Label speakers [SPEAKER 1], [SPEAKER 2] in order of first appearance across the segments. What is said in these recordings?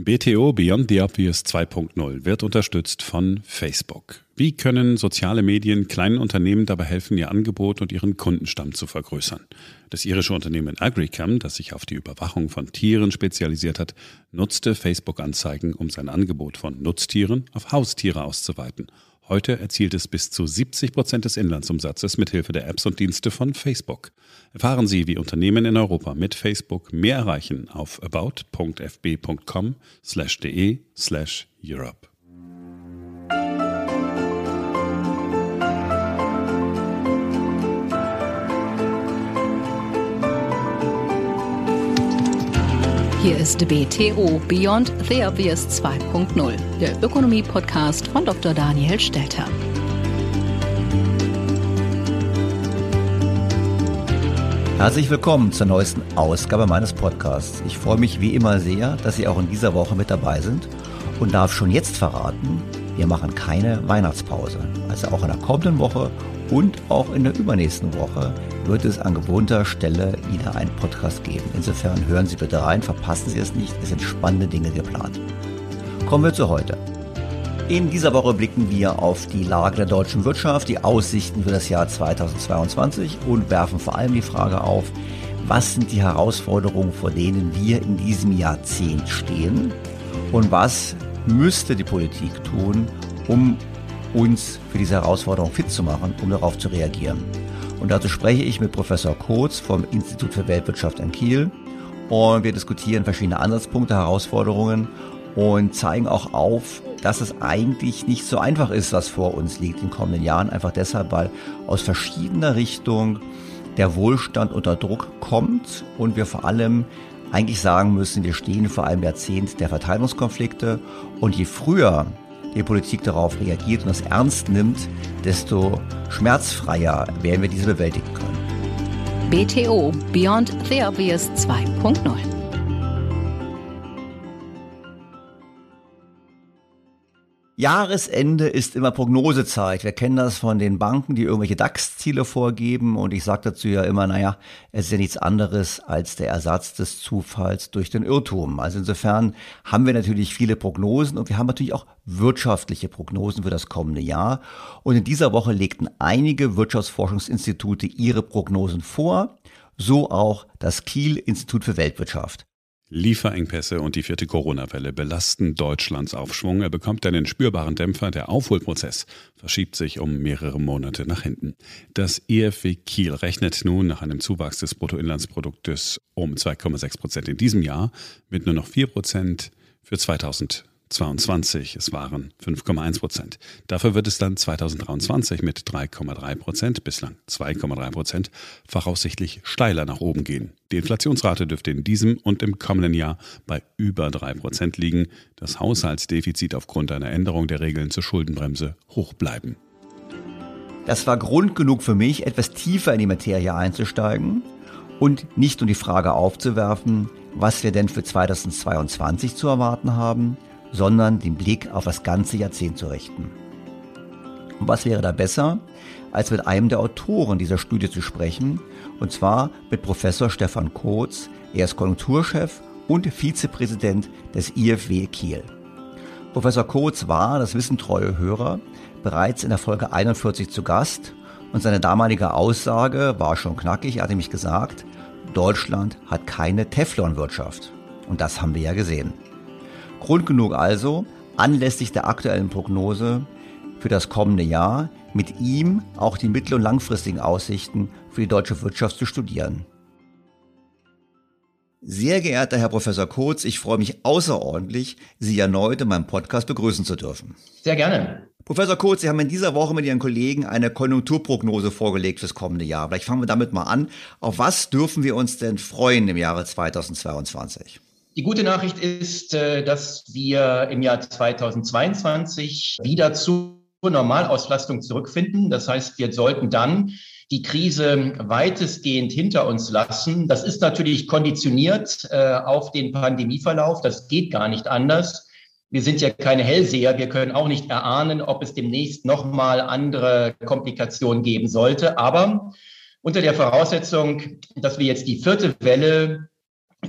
[SPEAKER 1] BTO Beyond the Obvious 2.0 wird unterstützt von Facebook. Wie können soziale Medien kleinen Unternehmen dabei helfen, ihr Angebot und ihren Kundenstamm zu vergrößern? Das irische Unternehmen Agricam, das sich auf die Überwachung von Tieren spezialisiert hat, nutzte Facebook-Anzeigen, um sein Angebot von Nutztieren auf Haustiere auszuweiten Heute erzielt es bis zu 70 Prozent des Inlandsumsatzes mithilfe der Apps und Dienste von Facebook. Erfahren Sie, wie Unternehmen in Europa mit Facebook mehr erreichen auf about.fb.com/de/europe.
[SPEAKER 2] Hier ist BTO Beyond the Obvious 2.0, der Ökonomie-Podcast von Dr. Daniel Stelter.
[SPEAKER 3] Herzlich willkommen zur neuesten Ausgabe meines Podcasts. Ich freue mich wie immer sehr, dass Sie auch in dieser Woche mit dabei sind und darf schon jetzt verraten, wir machen keine Weihnachtspause. Also auch in der kommenden Woche und auch in der übernächsten Woche wird es an gewohnter Stelle wieder einen Podcast geben. Insofern hören Sie bitte rein, verpassen Sie es nicht, es sind spannende Dinge geplant. Kommen wir zu heute. In dieser Woche blicken wir auf die Lage der deutschen Wirtschaft, die Aussichten für das Jahr 2022 und werfen vor allem die Frage auf, was sind die Herausforderungen, vor denen wir in diesem Jahrzehnt stehen und was müsste die Politik tun, um uns für diese Herausforderung fit zu machen, um darauf zu reagieren. Und dazu spreche ich mit Professor Kotz vom Institut für Weltwirtschaft in Kiel. Und wir diskutieren verschiedene Ansatzpunkte, Herausforderungen und zeigen auch auf, dass es eigentlich nicht so einfach ist, was vor uns liegt in den kommenden Jahren. Einfach deshalb, weil aus verschiedener Richtung der Wohlstand unter Druck kommt und wir vor allem eigentlich sagen müssen, wir stehen vor einem Jahrzehnt der Verteilungskonflikte und je früher die Politik darauf reagiert und das ernst nimmt, desto schmerzfreier werden wir diese bewältigen können.
[SPEAKER 2] BTO Beyond the Obvious 2.0.
[SPEAKER 3] Jahresende ist immer Prognosezeit. Wir kennen das von den Banken, die irgendwelche DAX-Ziele vorgeben. Und ich sage dazu ja immer, naja, es ist ja nichts anderes als der Ersatz des Zufalls durch den Irrtum. Also insofern haben wir natürlich viele Prognosen und wir haben natürlich auch wirtschaftliche Prognosen für das kommende Jahr. Und in dieser Woche legten einige Wirtschaftsforschungsinstitute ihre Prognosen vor. So auch das Kiel Institut für Weltwirtschaft.
[SPEAKER 1] Lieferengpässe und die vierte Corona-Welle belasten Deutschlands Aufschwung. Er bekommt einen spürbaren Dämpfer. Der Aufholprozess verschiebt sich um mehrere Monate nach hinten. Das EFW Kiel rechnet nun nach einem Zuwachs des Bruttoinlandsproduktes um 2,6 Prozent in diesem Jahr mit nur noch 4 Prozent für 2020. 22. Es waren 5,1 Prozent. Dafür wird es dann 2023 mit 3,3 Prozent, bislang 2,3 Prozent, voraussichtlich steiler nach oben gehen. Die Inflationsrate dürfte in diesem und im kommenden Jahr bei über 3 Prozent liegen. Das Haushaltsdefizit aufgrund einer Änderung der Regeln zur Schuldenbremse hoch bleiben.
[SPEAKER 3] Das war Grund genug für mich, etwas tiefer in die Materie einzusteigen und nicht nur die Frage aufzuwerfen, was wir denn für 2022 zu erwarten haben, sondern den Blick auf das ganze Jahrzehnt zu richten. Und was wäre da besser, als mit einem der Autoren dieser Studie zu sprechen, und zwar mit Professor Stefan Kotz. Er ist Konjunkturchef und Vizepräsident des IFW Kiel. Professor Kotz war, das wissen treue Hörer, bereits in der Folge 41 zu Gast und seine damalige Aussage war schon knackig. Er hatte mich gesagt, Deutschland hat keine Teflonwirtschaft. Und das haben wir ja gesehen. Grund genug also, anlässlich der aktuellen Prognose für das kommende Jahr mit ihm auch die mittel- und langfristigen Aussichten für die deutsche Wirtschaft zu studieren. Sehr geehrter Herr Professor Kurz, ich freue mich außerordentlich, Sie erneut in meinem Podcast begrüßen zu dürfen.
[SPEAKER 4] Sehr gerne.
[SPEAKER 3] Professor Kurz, Sie haben in dieser Woche mit Ihren Kollegen eine Konjunkturprognose vorgelegt fürs kommende Jahr. Vielleicht fangen wir damit mal an. Auf was dürfen wir uns denn freuen im Jahre 2022?
[SPEAKER 4] Die gute Nachricht ist, äh, dass wir im Jahr 2022 wieder zu Normalauslastung zurückfinden. Das heißt, wir sollten dann die Krise weitestgehend hinter uns lassen. Das ist natürlich konditioniert äh, auf den Pandemieverlauf. Das geht gar nicht anders. Wir sind ja keine Hellseher. Wir können auch nicht erahnen, ob es demnächst nochmal andere Komplikationen geben sollte. Aber unter der Voraussetzung, dass wir jetzt die vierte Welle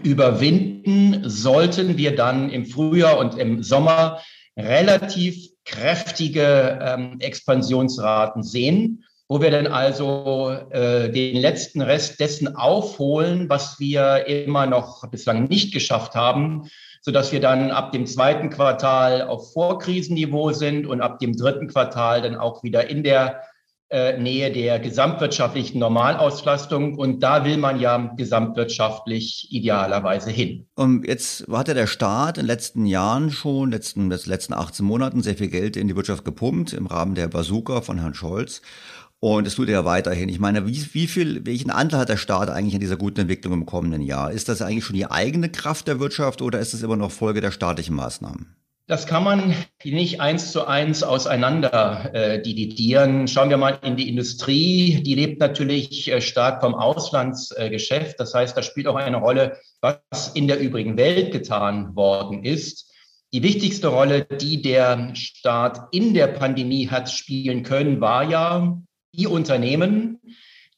[SPEAKER 4] überwinden, sollten wir dann im Frühjahr und im Sommer relativ kräftige ähm, Expansionsraten sehen, wo wir dann also äh, den letzten Rest dessen aufholen, was wir immer noch bislang nicht geschafft haben, so dass wir dann ab dem zweiten Quartal auf Vorkrisenniveau sind und ab dem dritten Quartal dann auch wieder in der Nähe der gesamtwirtschaftlichen Normalauslastung. Und da will man ja gesamtwirtschaftlich idealerweise hin.
[SPEAKER 3] Und jetzt hatte der Staat in den letzten Jahren schon, letzten, letzten 18 Monaten sehr viel Geld in die Wirtschaft gepumpt im Rahmen der Bazooka von Herrn Scholz. Und es tut er ja weiterhin. Ich meine, wie, wie viel, welchen Anteil hat der Staat eigentlich an dieser guten Entwicklung im kommenden Jahr? Ist das eigentlich schon die eigene Kraft der Wirtschaft oder ist es immer noch Folge der staatlichen Maßnahmen?
[SPEAKER 4] Das kann man nicht eins zu eins auseinander äh, dividieren. Schauen wir mal in die Industrie. Die lebt natürlich äh, stark vom Auslandsgeschäft. Äh, das heißt, da spielt auch eine Rolle, was in der übrigen Welt getan worden ist. Die wichtigste Rolle, die der Staat in der Pandemie hat spielen können, war ja die Unternehmen,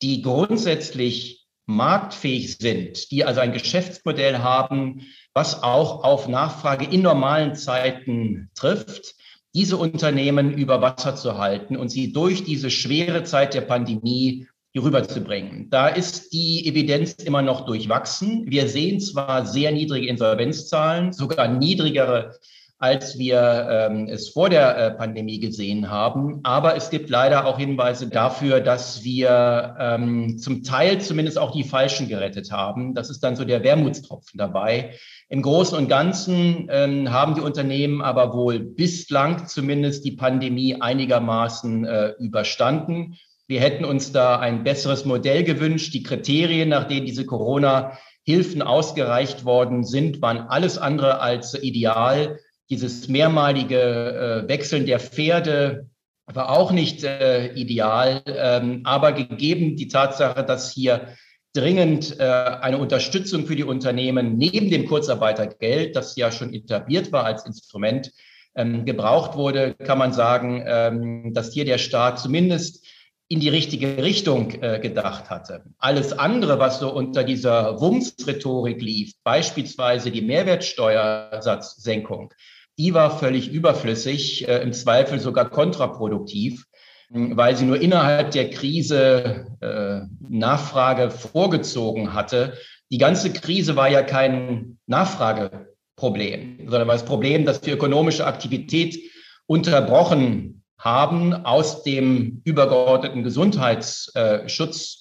[SPEAKER 4] die grundsätzlich marktfähig sind, die also ein Geschäftsmodell haben, was auch auf Nachfrage in normalen Zeiten trifft, diese Unternehmen über Wasser zu halten und sie durch diese schwere Zeit der Pandemie rüberzubringen. Da ist die Evidenz immer noch durchwachsen. Wir sehen zwar sehr niedrige Insolvenzzahlen, sogar niedrigere als wir ähm, es vor der äh, Pandemie gesehen haben. Aber es gibt leider auch Hinweise dafür, dass wir ähm, zum Teil zumindest auch die Falschen gerettet haben. Das ist dann so der Wermutstropfen dabei. Im Großen und Ganzen ähm, haben die Unternehmen aber wohl bislang zumindest die Pandemie einigermaßen äh, überstanden. Wir hätten uns da ein besseres Modell gewünscht. Die Kriterien, nach denen diese Corona-Hilfen ausgereicht worden sind, waren alles andere als ideal. Dieses mehrmalige äh, Wechseln der Pferde war auch nicht äh, ideal, ähm, aber gegeben die Tatsache, dass hier dringend äh, eine Unterstützung für die Unternehmen neben dem Kurzarbeitergeld, das ja schon etabliert war als Instrument, ähm, gebraucht wurde, kann man sagen, ähm, dass hier der Staat zumindest in die richtige Richtung äh, gedacht hatte. Alles andere, was so unter dieser Wumms-Rhetorik lief, beispielsweise die Mehrwertsteuersatzsenkung, die war völlig überflüssig, äh, im Zweifel sogar kontraproduktiv, weil sie nur innerhalb der Krise äh, Nachfrage vorgezogen hatte. Die ganze Krise war ja kein Nachfrageproblem, sondern war das Problem, dass die ökonomische Aktivität unterbrochen haben aus dem übergeordneten Gesundheitsschutz.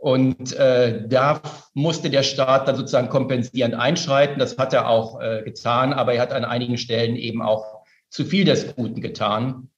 [SPEAKER 4] Und äh, da musste der Staat dann sozusagen kompensierend einschreiten. Das hat er auch äh, getan, aber er hat an einigen Stellen eben auch zu viel des Guten getan.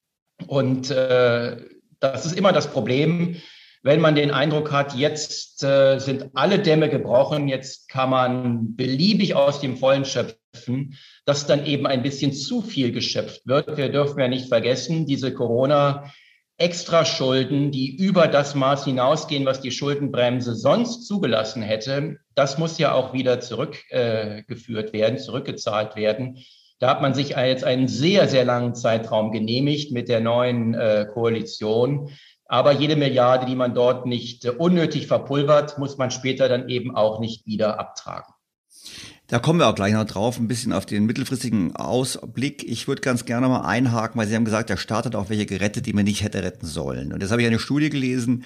[SPEAKER 4] Und äh, das ist immer das Problem, wenn man den Eindruck hat, jetzt äh, sind alle Dämme gebrochen, jetzt kann man beliebig aus dem Vollen schöpfen, dass dann eben ein bisschen zu viel geschöpft wird. Wir dürfen ja nicht vergessen, diese Corona Extraschulden, die über das Maß hinausgehen, was die Schuldenbremse sonst zugelassen hätte, das muss ja auch wieder zurückgeführt äh, werden, zurückgezahlt werden. Da hat man sich jetzt einen sehr, sehr langen Zeitraum genehmigt mit der neuen äh, Koalition. Aber jede Milliarde, die man dort nicht äh, unnötig verpulvert, muss man später dann eben auch nicht wieder abtragen.
[SPEAKER 3] Da kommen wir auch gleich noch drauf, ein bisschen auf den mittelfristigen Ausblick. Ich würde ganz gerne mal einhaken, weil Sie haben gesagt, der Staat hat auch welche gerettet, die man nicht hätte retten sollen. Und jetzt habe ich eine Studie gelesen,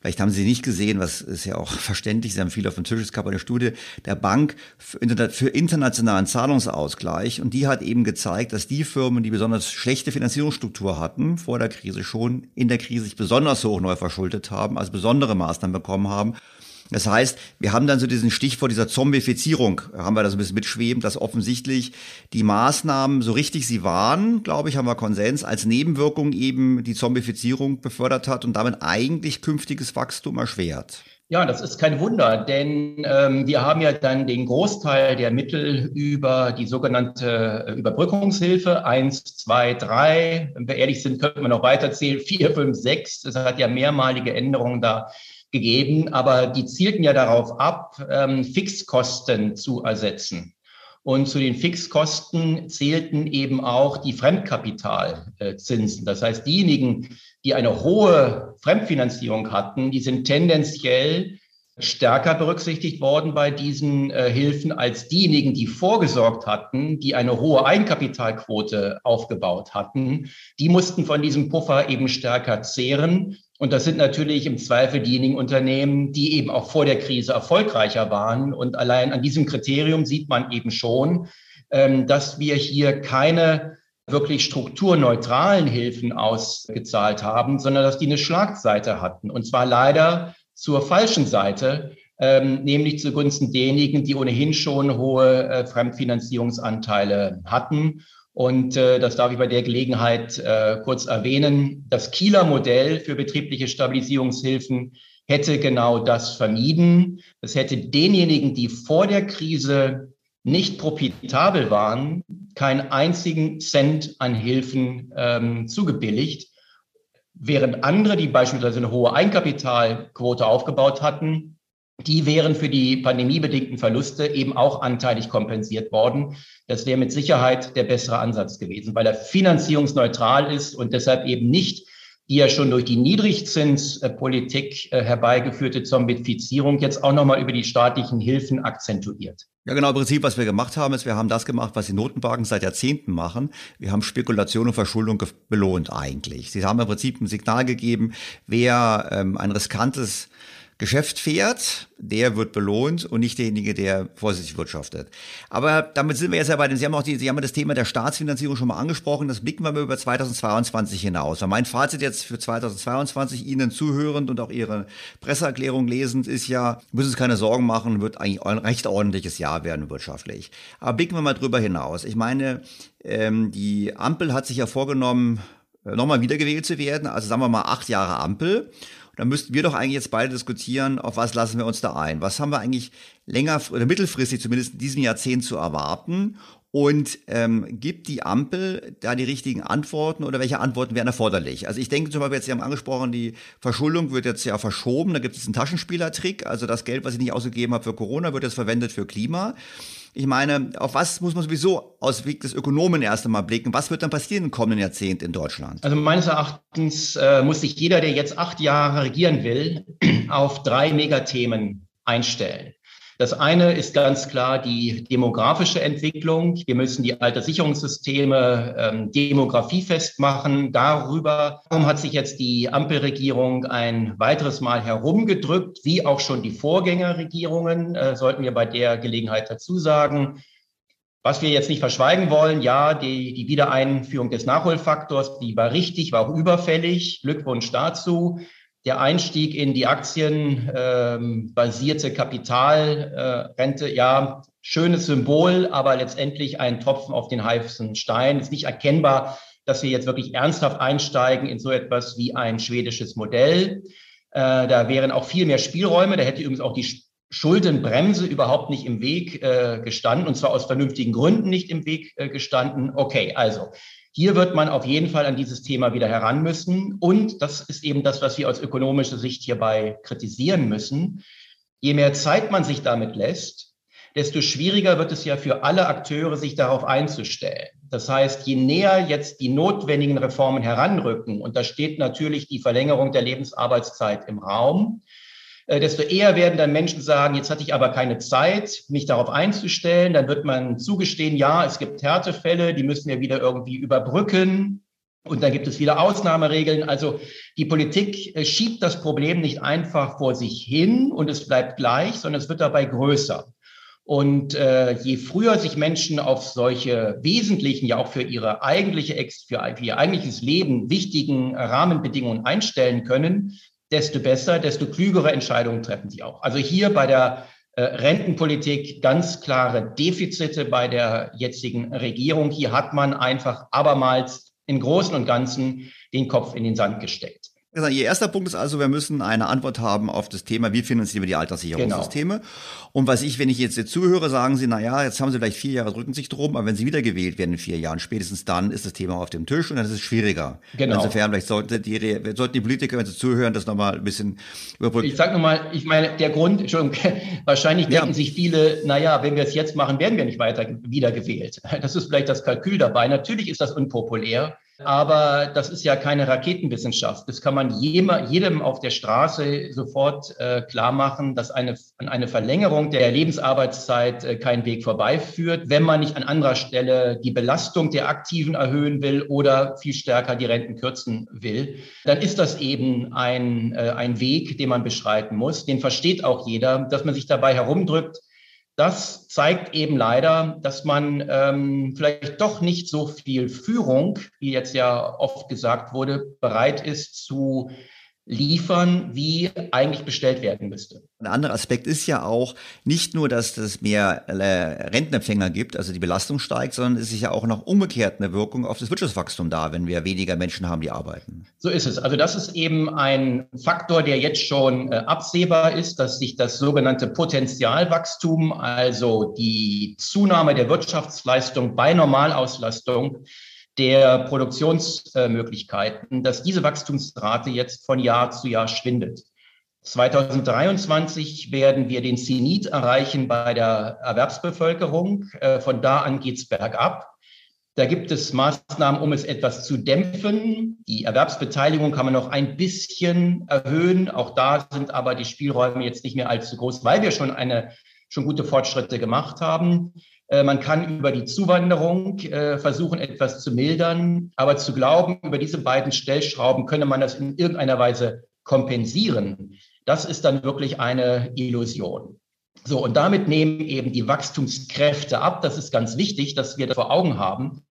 [SPEAKER 3] vielleicht haben Sie nicht gesehen, was ist ja auch verständlich, Sie haben viel auf dem Tisch, es gab eine Studie der Bank für internationalen Zahlungsausgleich. Und die hat eben gezeigt, dass die Firmen, die besonders schlechte Finanzierungsstruktur hatten, vor der Krise schon in der Krise sich besonders hoch neu verschuldet haben, also besondere Maßnahmen bekommen haben das heißt, wir haben dann so diesen Stichwort dieser Zombifizierung, haben wir da so ein bisschen mitschweben, dass offensichtlich die Maßnahmen, so richtig sie waren, glaube ich, haben wir Konsens, als Nebenwirkung eben die Zombifizierung befördert hat und damit eigentlich künftiges Wachstum erschwert.
[SPEAKER 4] Ja, das ist kein Wunder, denn ähm, wir haben ja dann den Großteil der Mittel über die sogenannte Überbrückungshilfe eins, zwei, drei. Wenn wir ehrlich sind, könnten wir noch weiterzählen, vier, fünf, sechs. Es hat ja mehrmalige Änderungen da gegeben, aber die zielten ja darauf ab, ähm, Fixkosten zu ersetzen. Und zu den Fixkosten zählten eben auch die Fremdkapitalzinsen. Das heißt, diejenigen, die eine hohe Fremdfinanzierung hatten, die sind tendenziell stärker berücksichtigt worden bei diesen äh, Hilfen als diejenigen, die vorgesorgt hatten, die eine hohe Eigenkapitalquote aufgebaut hatten. Die mussten von diesem Puffer eben stärker zehren. Und das sind natürlich im Zweifel diejenigen Unternehmen, die eben auch vor der Krise erfolgreicher waren. Und allein an diesem Kriterium sieht man eben schon, ähm, dass wir hier keine wirklich strukturneutralen Hilfen ausgezahlt haben, sondern dass die eine Schlagseite hatten. Und zwar leider zur falschen Seite, ähm, nämlich zugunsten derjenigen, die ohnehin schon hohe äh, Fremdfinanzierungsanteile hatten. Und äh, das darf ich bei der Gelegenheit äh, kurz erwähnen. Das Kieler Modell für betriebliche Stabilisierungshilfen hätte genau das vermieden. Es hätte denjenigen, die vor der Krise nicht profitabel waren, keinen einzigen Cent an Hilfen ähm, zugebilligt. Während andere, die beispielsweise eine hohe Einkapitalquote aufgebaut hatten, die wären für die pandemiebedingten Verluste eben auch anteilig kompensiert worden. Das wäre mit Sicherheit der bessere Ansatz gewesen, weil er finanzierungsneutral ist und deshalb eben nicht die ja schon durch die Niedrigzinspolitik äh, herbeigeführte Zombifizierung jetzt auch nochmal über die staatlichen Hilfen akzentuiert.
[SPEAKER 3] Ja, genau. Im Prinzip, was wir gemacht haben, ist, wir haben das gemacht, was die Notenbanken seit Jahrzehnten machen. Wir haben Spekulation und Verschuldung belohnt eigentlich. Sie haben im Prinzip ein Signal gegeben, wer ähm, ein riskantes Geschäft fährt, der wird belohnt und nicht derjenige, der vorsichtig wirtschaftet. Aber damit sind wir jetzt ja bei den, Sie haben auch die, Sie haben das Thema der Staatsfinanzierung schon mal angesprochen. Das blicken wir mal über 2022 hinaus. Und mein Fazit jetzt für 2022 Ihnen zuhörend und auch Ihre Presseerklärung lesend ist ja, müssen Sie keine Sorgen machen, wird eigentlich ein recht ordentliches Jahr werden wirtschaftlich. Aber blicken wir mal drüber hinaus. Ich meine, ähm, die Ampel hat sich ja vorgenommen, äh, nochmal wiedergewählt zu werden. Also sagen wir mal acht Jahre Ampel da müssten wir doch eigentlich jetzt beide diskutieren, auf was lassen wir uns da ein? Was haben wir eigentlich länger oder mittelfristig zumindest in diesem Jahrzehnt zu erwarten? Und ähm, gibt die Ampel da die richtigen Antworten oder welche Antworten wären erforderlich? Also ich denke zum Beispiel jetzt, Sie haben angesprochen, die Verschuldung wird jetzt ja verschoben, da gibt es einen Taschenspielertrick, also das Geld, was ich nicht ausgegeben habe für Corona, wird jetzt verwendet für Klima. Ich meine, auf was muss man sowieso aus Weg des Ökonomen erst einmal blicken? Was wird dann passieren im kommenden Jahrzehnt in Deutschland?
[SPEAKER 4] Also meines Erachtens äh, muss sich jeder, der jetzt acht Jahre regieren will, auf drei Megathemen einstellen. Das eine ist ganz klar die demografische Entwicklung. Wir müssen die Alterssicherungssysteme ähm, demografiefest machen. Darüber warum hat sich jetzt die Ampelregierung ein weiteres Mal herumgedrückt, wie auch schon die Vorgängerregierungen, äh, sollten wir bei der Gelegenheit dazu sagen. Was wir jetzt nicht verschweigen wollen, ja, die, die Wiedereinführung des Nachholfaktors, die war richtig, war auch überfällig. Glückwunsch dazu der Einstieg in die aktienbasierte ähm, Kapitalrente, ja, schönes Symbol, aber letztendlich ein Tropfen auf den heißen Stein. Es ist nicht erkennbar, dass wir jetzt wirklich ernsthaft einsteigen in so etwas wie ein schwedisches Modell. Äh, da wären auch viel mehr Spielräume. Da hätte übrigens auch die Schuldenbremse überhaupt nicht im Weg äh, gestanden und zwar aus vernünftigen Gründen nicht im Weg äh, gestanden. Okay, also hier wird man auf jeden Fall an dieses Thema wieder heran müssen. Und das ist eben das, was wir aus ökonomischer Sicht hierbei kritisieren müssen. Je mehr Zeit man sich damit lässt, desto schwieriger wird es ja für alle Akteure, sich darauf einzustellen. Das heißt, je näher jetzt die notwendigen Reformen heranrücken, und da steht natürlich die Verlängerung der Lebensarbeitszeit im Raum, desto eher werden dann Menschen sagen, jetzt hatte ich aber keine Zeit, mich darauf einzustellen. Dann wird man zugestehen, ja, es gibt Härtefälle, die müssen wir wieder irgendwie überbrücken. Und dann gibt es wieder Ausnahmeregeln. Also die Politik äh, schiebt das Problem nicht einfach vor sich hin und es bleibt gleich, sondern es wird dabei größer. Und äh, je früher sich Menschen auf solche wesentlichen, ja auch für ihre eigentliche, für ihr eigentliches Leben wichtigen Rahmenbedingungen einstellen können, desto besser, desto klügere Entscheidungen treffen sie auch. Also hier bei der äh, Rentenpolitik ganz klare Defizite bei der jetzigen Regierung. Hier hat man einfach abermals im Großen und Ganzen den Kopf in den Sand gesteckt.
[SPEAKER 3] Ihr erster Punkt ist also, wir müssen eine Antwort haben auf das Thema, wie finanzieren wir die Alterssicherungssysteme. Genau. Und was ich, wenn ich jetzt, jetzt zuhöre, sagen Sie, na ja, jetzt haben Sie vielleicht vier Jahre, drücken sich drum, aber wenn Sie wiedergewählt werden in vier Jahren, spätestens dann ist das Thema auf dem Tisch und dann ist es schwieriger. Genau. Insofern, vielleicht sollten die, sollten die Politiker, wenn sie zuhören, das nochmal ein bisschen
[SPEAKER 4] überbrücken. Ich sag nochmal, ich meine, der Grund, Entschuldigung, wahrscheinlich denken ja. sich viele, na ja, wenn wir es jetzt machen, werden wir nicht weiter wiedergewählt. Das ist vielleicht das Kalkül dabei. Natürlich ist das unpopulär. Aber das ist ja keine Raketenwissenschaft. Das kann man jedem auf der Straße sofort äh, klar machen, dass eine, eine Verlängerung der Lebensarbeitszeit äh, keinen Weg vorbeiführt, wenn man nicht an anderer Stelle die Belastung der Aktiven erhöhen will oder viel stärker die Renten kürzen will. Dann ist das eben ein, äh, ein Weg, den man beschreiten muss. Den versteht auch jeder, dass man sich dabei herumdrückt das zeigt eben leider, dass man ähm, vielleicht doch nicht so viel Führung, wie jetzt ja oft gesagt wurde, bereit ist zu liefern, wie eigentlich bestellt werden müsste.
[SPEAKER 3] Ein anderer Aspekt ist ja auch nicht nur, dass es mehr äh, Rentenempfänger gibt, also die Belastung steigt, sondern es ist ja auch noch umgekehrt eine Wirkung auf das Wirtschaftswachstum da, wenn wir weniger Menschen haben, die arbeiten.
[SPEAKER 4] So ist es. Also das ist eben ein Faktor, der jetzt schon äh, absehbar ist, dass sich das sogenannte Potenzialwachstum, also die Zunahme der Wirtschaftsleistung bei Normalauslastung, der Produktionsmöglichkeiten, dass diese Wachstumsrate jetzt von Jahr zu Jahr schwindet. 2023 werden wir den Zenit erreichen bei der Erwerbsbevölkerung. Äh, von da an geht es bergab. Da gibt es Maßnahmen, um es etwas zu dämpfen. Die Erwerbsbeteiligung kann man noch ein bisschen erhöhen. Auch da sind aber die Spielräume jetzt nicht mehr allzu groß, weil wir schon eine schon gute Fortschritte gemacht haben. Äh, man kann über die Zuwanderung äh, versuchen, etwas zu mildern, aber zu glauben, über diese beiden Stellschrauben könne man das in irgendeiner Weise kompensieren, das ist dann wirklich eine Illusion. So, und damit nehmen eben die Wachstumskräfte ab. Das ist ganz wichtig, dass wir das vor Augen haben.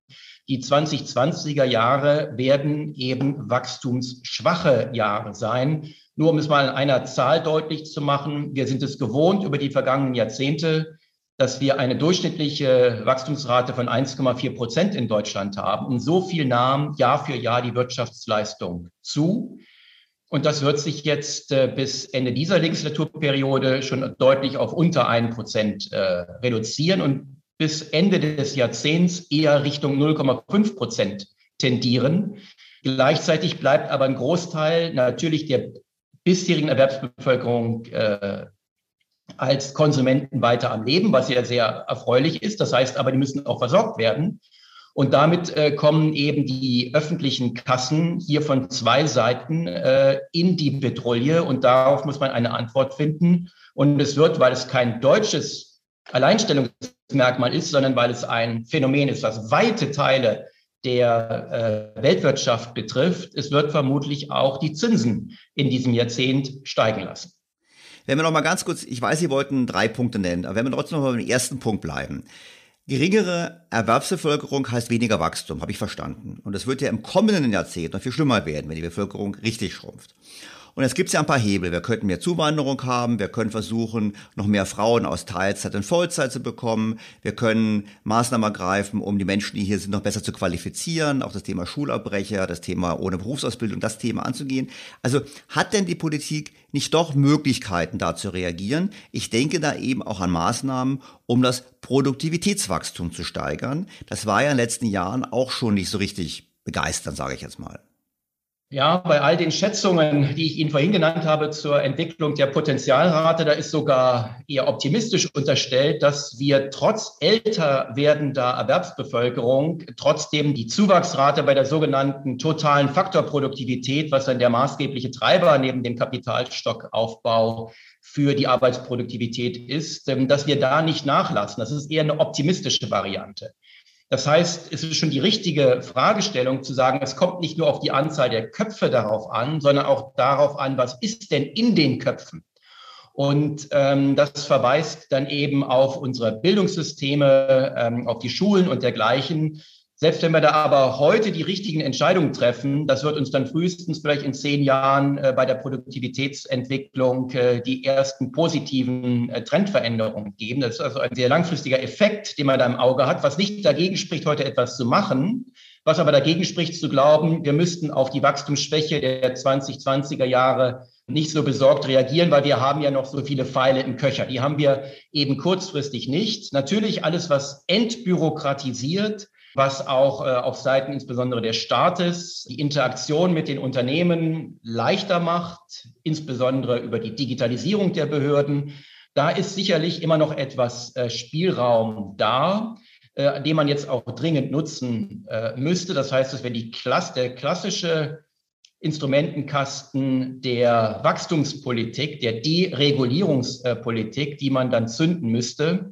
[SPEAKER 4] Die 2020er Jahre werden eben wachstumsschwache Jahre sein. Nur um es mal in einer Zahl deutlich zu machen, wir sind es gewohnt über die vergangenen Jahrzehnte, dass wir eine durchschnittliche Wachstumsrate von 1,4 Prozent in Deutschland haben. Und so viel nahm Jahr für Jahr die Wirtschaftsleistung zu. Und das wird sich jetzt äh, bis Ende dieser Legislaturperiode schon deutlich auf unter ein Prozent äh, reduzieren. Und bis Ende des Jahrzehnts eher Richtung 0,5 Prozent tendieren. Gleichzeitig bleibt aber ein Großteil natürlich der bisherigen Erwerbsbevölkerung äh, als Konsumenten weiter am Leben, was ja sehr erfreulich ist. Das heißt aber, die müssen auch versorgt werden. Und damit äh, kommen eben die öffentlichen Kassen hier von zwei Seiten äh, in die Petrouille und darauf muss man eine Antwort finden. Und es wird, weil es kein deutsches Alleinstellungsmerkmal ist, sondern weil es ein Phänomen ist, das weite Teile der äh, Weltwirtschaft betrifft, es wird vermutlich auch die Zinsen in diesem Jahrzehnt steigen lassen.
[SPEAKER 3] Wenn wir noch mal ganz kurz, ich weiß, Sie wollten drei Punkte nennen, aber wenn wir trotzdem noch mal beim ersten Punkt bleiben. Geringere Erwerbsbevölkerung heißt weniger Wachstum, habe ich verstanden. Und das wird ja im kommenden Jahrzehnt noch viel schlimmer werden, wenn die Bevölkerung richtig schrumpft. Und es gibt ja ein paar Hebel. Wir könnten mehr Zuwanderung haben. Wir können versuchen, noch mehr Frauen aus Teilzeit in Vollzeit zu bekommen. Wir können Maßnahmen ergreifen, um die Menschen, die hier sind, noch besser zu qualifizieren. Auch das Thema Schulabbrecher, das Thema ohne Berufsausbildung, das Thema anzugehen. Also hat denn die Politik nicht doch Möglichkeiten, da zu reagieren? Ich denke da eben auch an Maßnahmen, um das Produktivitätswachstum zu steigern. Das war ja in den letzten Jahren auch schon nicht so richtig begeisternd, sage ich jetzt mal.
[SPEAKER 4] Ja, bei all den Schätzungen, die ich Ihnen vorhin genannt habe zur Entwicklung der Potenzialrate, da ist sogar eher optimistisch unterstellt, dass wir trotz älter werdender Erwerbsbevölkerung trotzdem die Zuwachsrate bei der sogenannten totalen Faktorproduktivität, was dann der maßgebliche Treiber neben dem Kapitalstockaufbau für die Arbeitsproduktivität ist, ähm, dass wir da nicht nachlassen. Das ist eher eine optimistische Variante. Das heißt, es ist schon die richtige Fragestellung zu sagen, es kommt nicht nur auf die Anzahl der Köpfe darauf an, sondern auch darauf an, was ist denn in den Köpfen? Und ähm, das verweist dann eben auf unsere Bildungssysteme, ähm, auf die Schulen und dergleichen. Selbst wenn wir da aber heute die richtigen Entscheidungen treffen, das wird uns dann frühestens vielleicht in zehn Jahren äh, bei der Produktivitätsentwicklung äh, die ersten positiven äh, Trendveränderungen geben. Das ist also ein sehr langfristiger Effekt, den man da im Auge hat, was nicht dagegen spricht, heute etwas zu machen, was aber dagegen spricht, zu glauben, wir müssten auf die Wachstumsschwäche der 2020er Jahre nicht so besorgt reagieren, weil wir haben ja noch so viele Pfeile im Köcher. Die haben wir eben kurzfristig nicht. Natürlich alles, was entbürokratisiert, was auch äh, auf Seiten insbesondere des Staates die Interaktion mit den Unternehmen leichter macht, insbesondere über die Digitalisierung der Behörden. Da ist sicherlich immer noch etwas äh, Spielraum da, äh, den man jetzt auch dringend nutzen äh, müsste. Das heißt, dass wenn die Klasse, der klassische Instrumentenkasten der Wachstumspolitik, der Deregulierungspolitik, die man dann zünden müsste,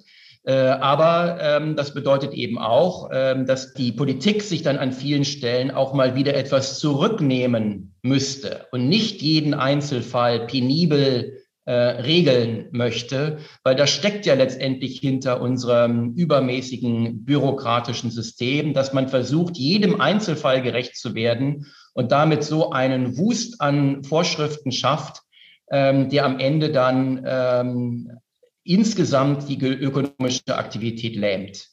[SPEAKER 4] aber ähm, das bedeutet eben auch, ähm, dass die Politik sich dann an vielen Stellen auch mal wieder etwas zurücknehmen müsste und nicht jeden Einzelfall penibel äh, regeln möchte, weil das steckt ja letztendlich hinter unserem übermäßigen bürokratischen System, dass man versucht, jedem Einzelfall gerecht zu werden und damit so einen Wust an Vorschriften schafft, ähm, der am Ende dann ähm, insgesamt die ökonomische Aktivität lähmt.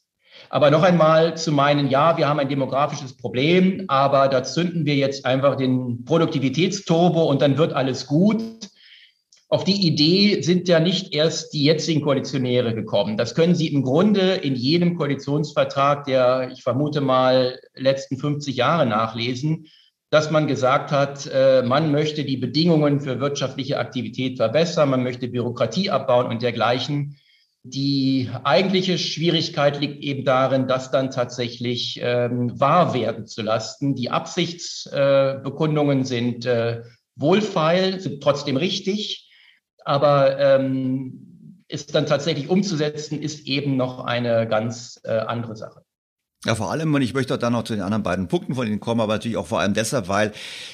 [SPEAKER 4] Aber noch einmal zu meinen, ja, wir haben ein demografisches Problem, aber da zünden wir jetzt einfach den Produktivitätsturbo und dann wird alles gut. Auf die Idee sind ja nicht erst die jetzigen Koalitionäre gekommen. Das können Sie im Grunde in jedem Koalitionsvertrag der, ich vermute mal, letzten 50 Jahre nachlesen dass man gesagt hat, äh, man möchte die Bedingungen für wirtschaftliche Aktivität verbessern, man möchte Bürokratie abbauen und dergleichen. Die eigentliche Schwierigkeit liegt eben darin, das dann tatsächlich ähm, wahr werden zu lassen. Die Absichtsbekundungen äh, sind äh, wohlfeil, sind trotzdem richtig, aber ähm, ist dann tatsächlich umzusetzen, ist eben noch eine ganz andere Sache.
[SPEAKER 3] Ja, vor allem, und ich möchte auch dann noch zu den anderen beiden Punkten von Ihnen kommen, aber natürlich auch vor allem deshalb, weil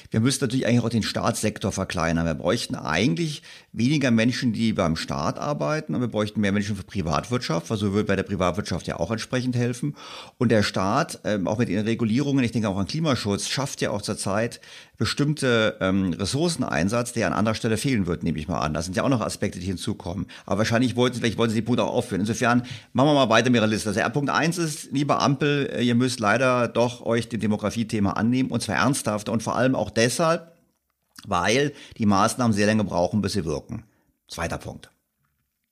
[SPEAKER 3] wir müssen natürlich eigentlich auch den Staatssektor verkleinern. Wir bräuchten eigentlich weniger Menschen, die beim Staat arbeiten, aber wir bräuchten mehr Menschen für Privatwirtschaft, was so würde bei der Privatwirtschaft ja auch entsprechend helfen. Und der Staat, ähm, auch mit den Regulierungen, ich denke auch an Klimaschutz, schafft ja auch zurzeit bestimmte ähm, Ressourceneinsatz, der an anderer Stelle fehlen wird, nehme ich mal an. Das sind ja auch noch Aspekte, die hinzukommen. Aber wahrscheinlich wollten Sie, vielleicht Sie die Punkte auch aufführen. Insofern machen wir mal weiter mit Ihrer Liste. Also Punkt eins ist, lieber Ampel, äh, ihr müsst leider doch euch dem Demografiethema annehmen und zwar ernsthaft und vor allem auch deshalb, weil die Maßnahmen sehr lange brauchen, bis sie wirken. Zweiter Punkt.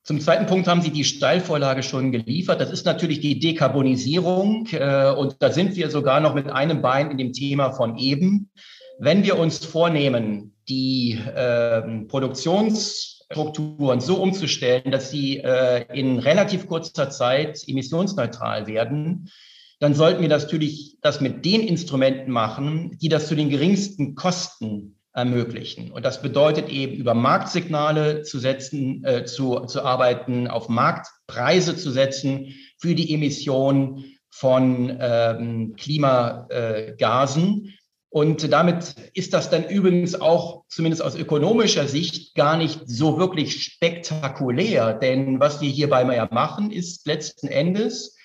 [SPEAKER 4] Zum zweiten Punkt haben Sie die Steilvorlage schon geliefert. Das ist natürlich die Dekarbonisierung. Äh, und da sind wir sogar noch mit einem Bein in dem Thema von eben. Wenn wir uns vornehmen, die äh, Produktionsstrukturen so umzustellen, dass sie äh, in relativ kurzer Zeit emissionsneutral werden, dann sollten wir natürlich das mit den Instrumenten machen, die das zu den geringsten Kosten ermöglichen. Und das bedeutet eben über Marktsignale zu setzen, äh, zu, zu arbeiten, auf Marktpreise zu setzen für die Emission von ähm, Klimagasen. Und damit ist das dann übrigens auch, zumindest aus ökonomischer Sicht, gar nicht so wirklich spektakulär. Denn was wir hierbei ja machen, ist letzten Endes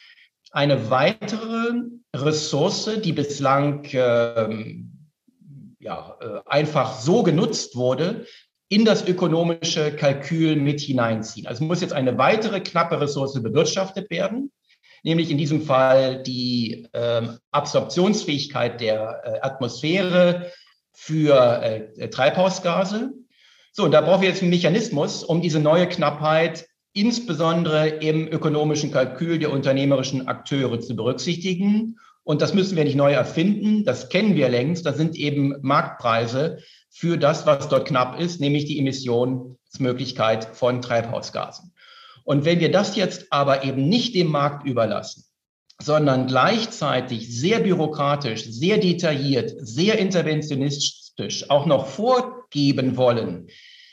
[SPEAKER 4] eine weitere Ressource, die bislang ähm, ja, äh, einfach so genutzt wurde, in das ökonomische Kalkül mit hineinziehen. Also muss jetzt eine weitere knappe Ressource bewirtschaftet werden, nämlich in diesem Fall die äh, Absorptionsfähigkeit der äh, Atmosphäre für äh, Treibhausgase. So, und da brauchen wir jetzt einen Mechanismus, um diese neue Knappheit insbesondere im ökonomischen Kalkül der unternehmerischen Akteure zu berücksichtigen und das müssen wir nicht neu erfinden. Das kennen wir längst. Das sind eben Marktpreise für das, was dort knapp ist, nämlich die Emissionsmöglichkeit von Treibhausgasen. Und wenn wir das jetzt aber eben nicht dem Markt überlassen, sondern gleichzeitig sehr bürokratisch, sehr detailliert, sehr interventionistisch auch noch vorgeben wollen,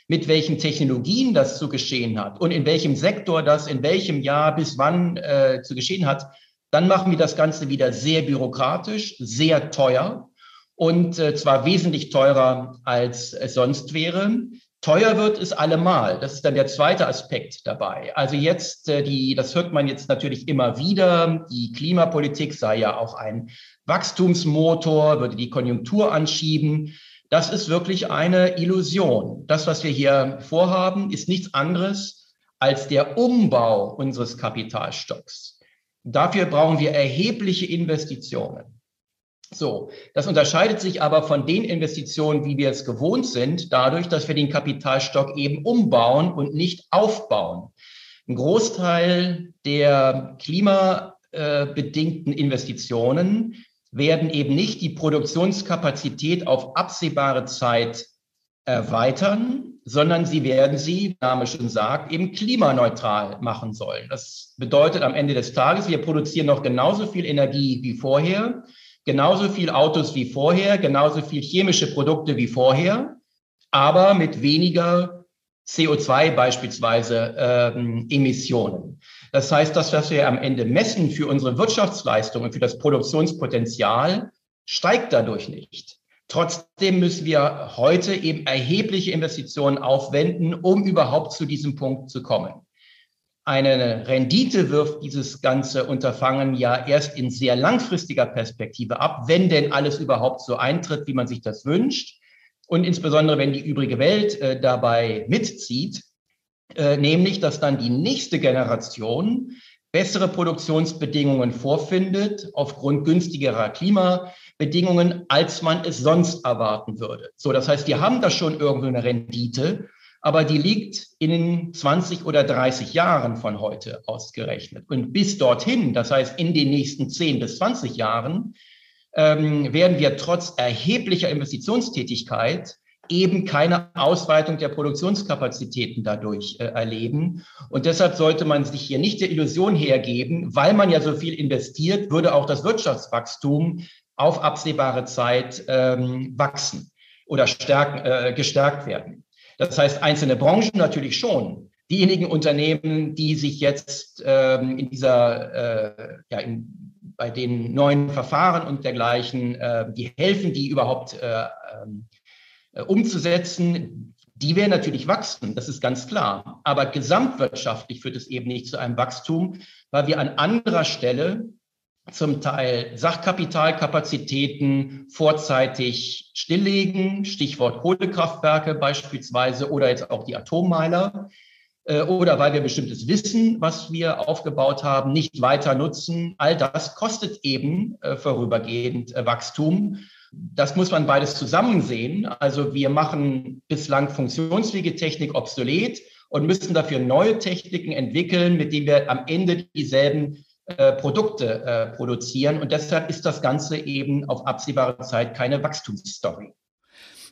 [SPEAKER 4] mit welchen Technologien das zu geschehen hat und in welchem Sektor das in welchem Jahr bis wann äh, zu geschehen hat, dann machen wir das Ganze wieder sehr bürokratisch, sehr teuer und äh, zwar wesentlich teurer, als es sonst wäre. Teuer wird es allemal. Das ist dann der zweite Aspekt dabei. Also jetzt, äh, die, das hört man jetzt natürlich immer wieder. Die Klimapolitik sei ja auch ein Wachstumsmotor, würde die Konjunktur anschieben. Das ist wirklich eine Illusion. Das, was wir hier vorhaben, ist nichts anderes als der Umbau unseres Kapitalstocks. Dafür brauchen wir erhebliche Investitionen. So, das unterscheidet sich aber von den Investitionen, wie wir es gewohnt sind, dadurch, dass wir den Kapitalstock eben umbauen und nicht aufbauen. Ein Großteil der klimabedingten Investitionen werden eben nicht die Produktionskapazität auf absehbare Zeit erweitern, sondern sie werden sie, wie Name schon sagt, eben klimaneutral machen sollen. Das bedeutet am Ende des Tages, wir produzieren noch genauso viel Energie wie vorher, genauso viel Autos wie vorher, genauso viel chemische Produkte wie vorher, aber mit weniger CO2 beispielsweise ähm, Emissionen. Das heißt, das, was wir am Ende messen für unsere Wirtschaftsleistung und für das Produktionspotenzial, steigt dadurch nicht. Trotzdem müssen wir heute eben erhebliche Investitionen aufwenden, um überhaupt zu diesem Punkt zu kommen. Eine Rendite wirft dieses ganze Unterfangen ja erst in sehr langfristiger Perspektive ab, wenn denn alles überhaupt so eintritt, wie man sich das wünscht. Und insbesondere, wenn die übrige Welt äh, dabei mitzieht, äh, nämlich, dass dann die nächste Generation bessere Produktionsbedingungen vorfindet aufgrund günstigerer Klima, Bedingungen, als man es sonst erwarten würde. So, das heißt, wir haben da schon irgendwo eine Rendite, aber die liegt in 20 oder 30 Jahren von heute ausgerechnet. Und bis dorthin, das heißt in den nächsten 10 bis 20 Jahren, ähm, werden wir trotz erheblicher Investitionstätigkeit eben keine Ausweitung der Produktionskapazitäten dadurch äh, erleben. Und deshalb sollte man sich hier nicht der Illusion hergeben, weil man ja so viel investiert, würde auch das Wirtschaftswachstum auf absehbare Zeit ähm, wachsen oder stärken, äh, gestärkt werden. Das heißt, einzelne Branchen natürlich schon. Diejenigen Unternehmen, die sich jetzt ähm, in dieser, äh, ja, in, bei den neuen Verfahren und dergleichen, äh, die helfen, die überhaupt äh, ähm, äh, umzusetzen, die werden natürlich wachsen, das ist ganz klar. Aber gesamtwirtschaftlich führt es eben nicht zu einem Wachstum, weil wir an anderer Stelle zum Teil Sachkapitalkapazitäten vorzeitig stilllegen, Stichwort Kohlekraftwerke beispielsweise oder jetzt auch die Atommeiler, äh, oder weil wir bestimmtes Wissen, was wir aufgebaut haben, nicht weiter nutzen. All das kostet eben äh, vorübergehend äh, Wachstum. Das muss man beides zusammen sehen. Also wir machen bislang funktionsfähige Technik obsolet und müssen dafür neue Techniken entwickeln, mit denen wir am Ende dieselben äh, Produkte äh, produzieren. Und deshalb ist das Ganze eben auf absehbare Zeit keine Wachstumsstory.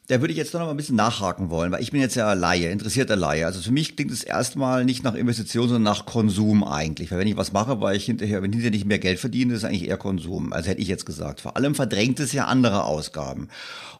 [SPEAKER 3] Da würde ich jetzt noch mal ein bisschen nachhaken wollen, weil ich bin jetzt ja Laie, interessierter Laie. Also für mich klingt es erstmal nicht nach Investition, sondern nach Konsum eigentlich. Weil wenn ich was mache, weil ich hinterher, wenn hinterher nicht mehr Geld verdiene, ist es eigentlich eher Konsum. Also hätte ich jetzt gesagt. Vor allem verdrängt es ja andere Ausgaben.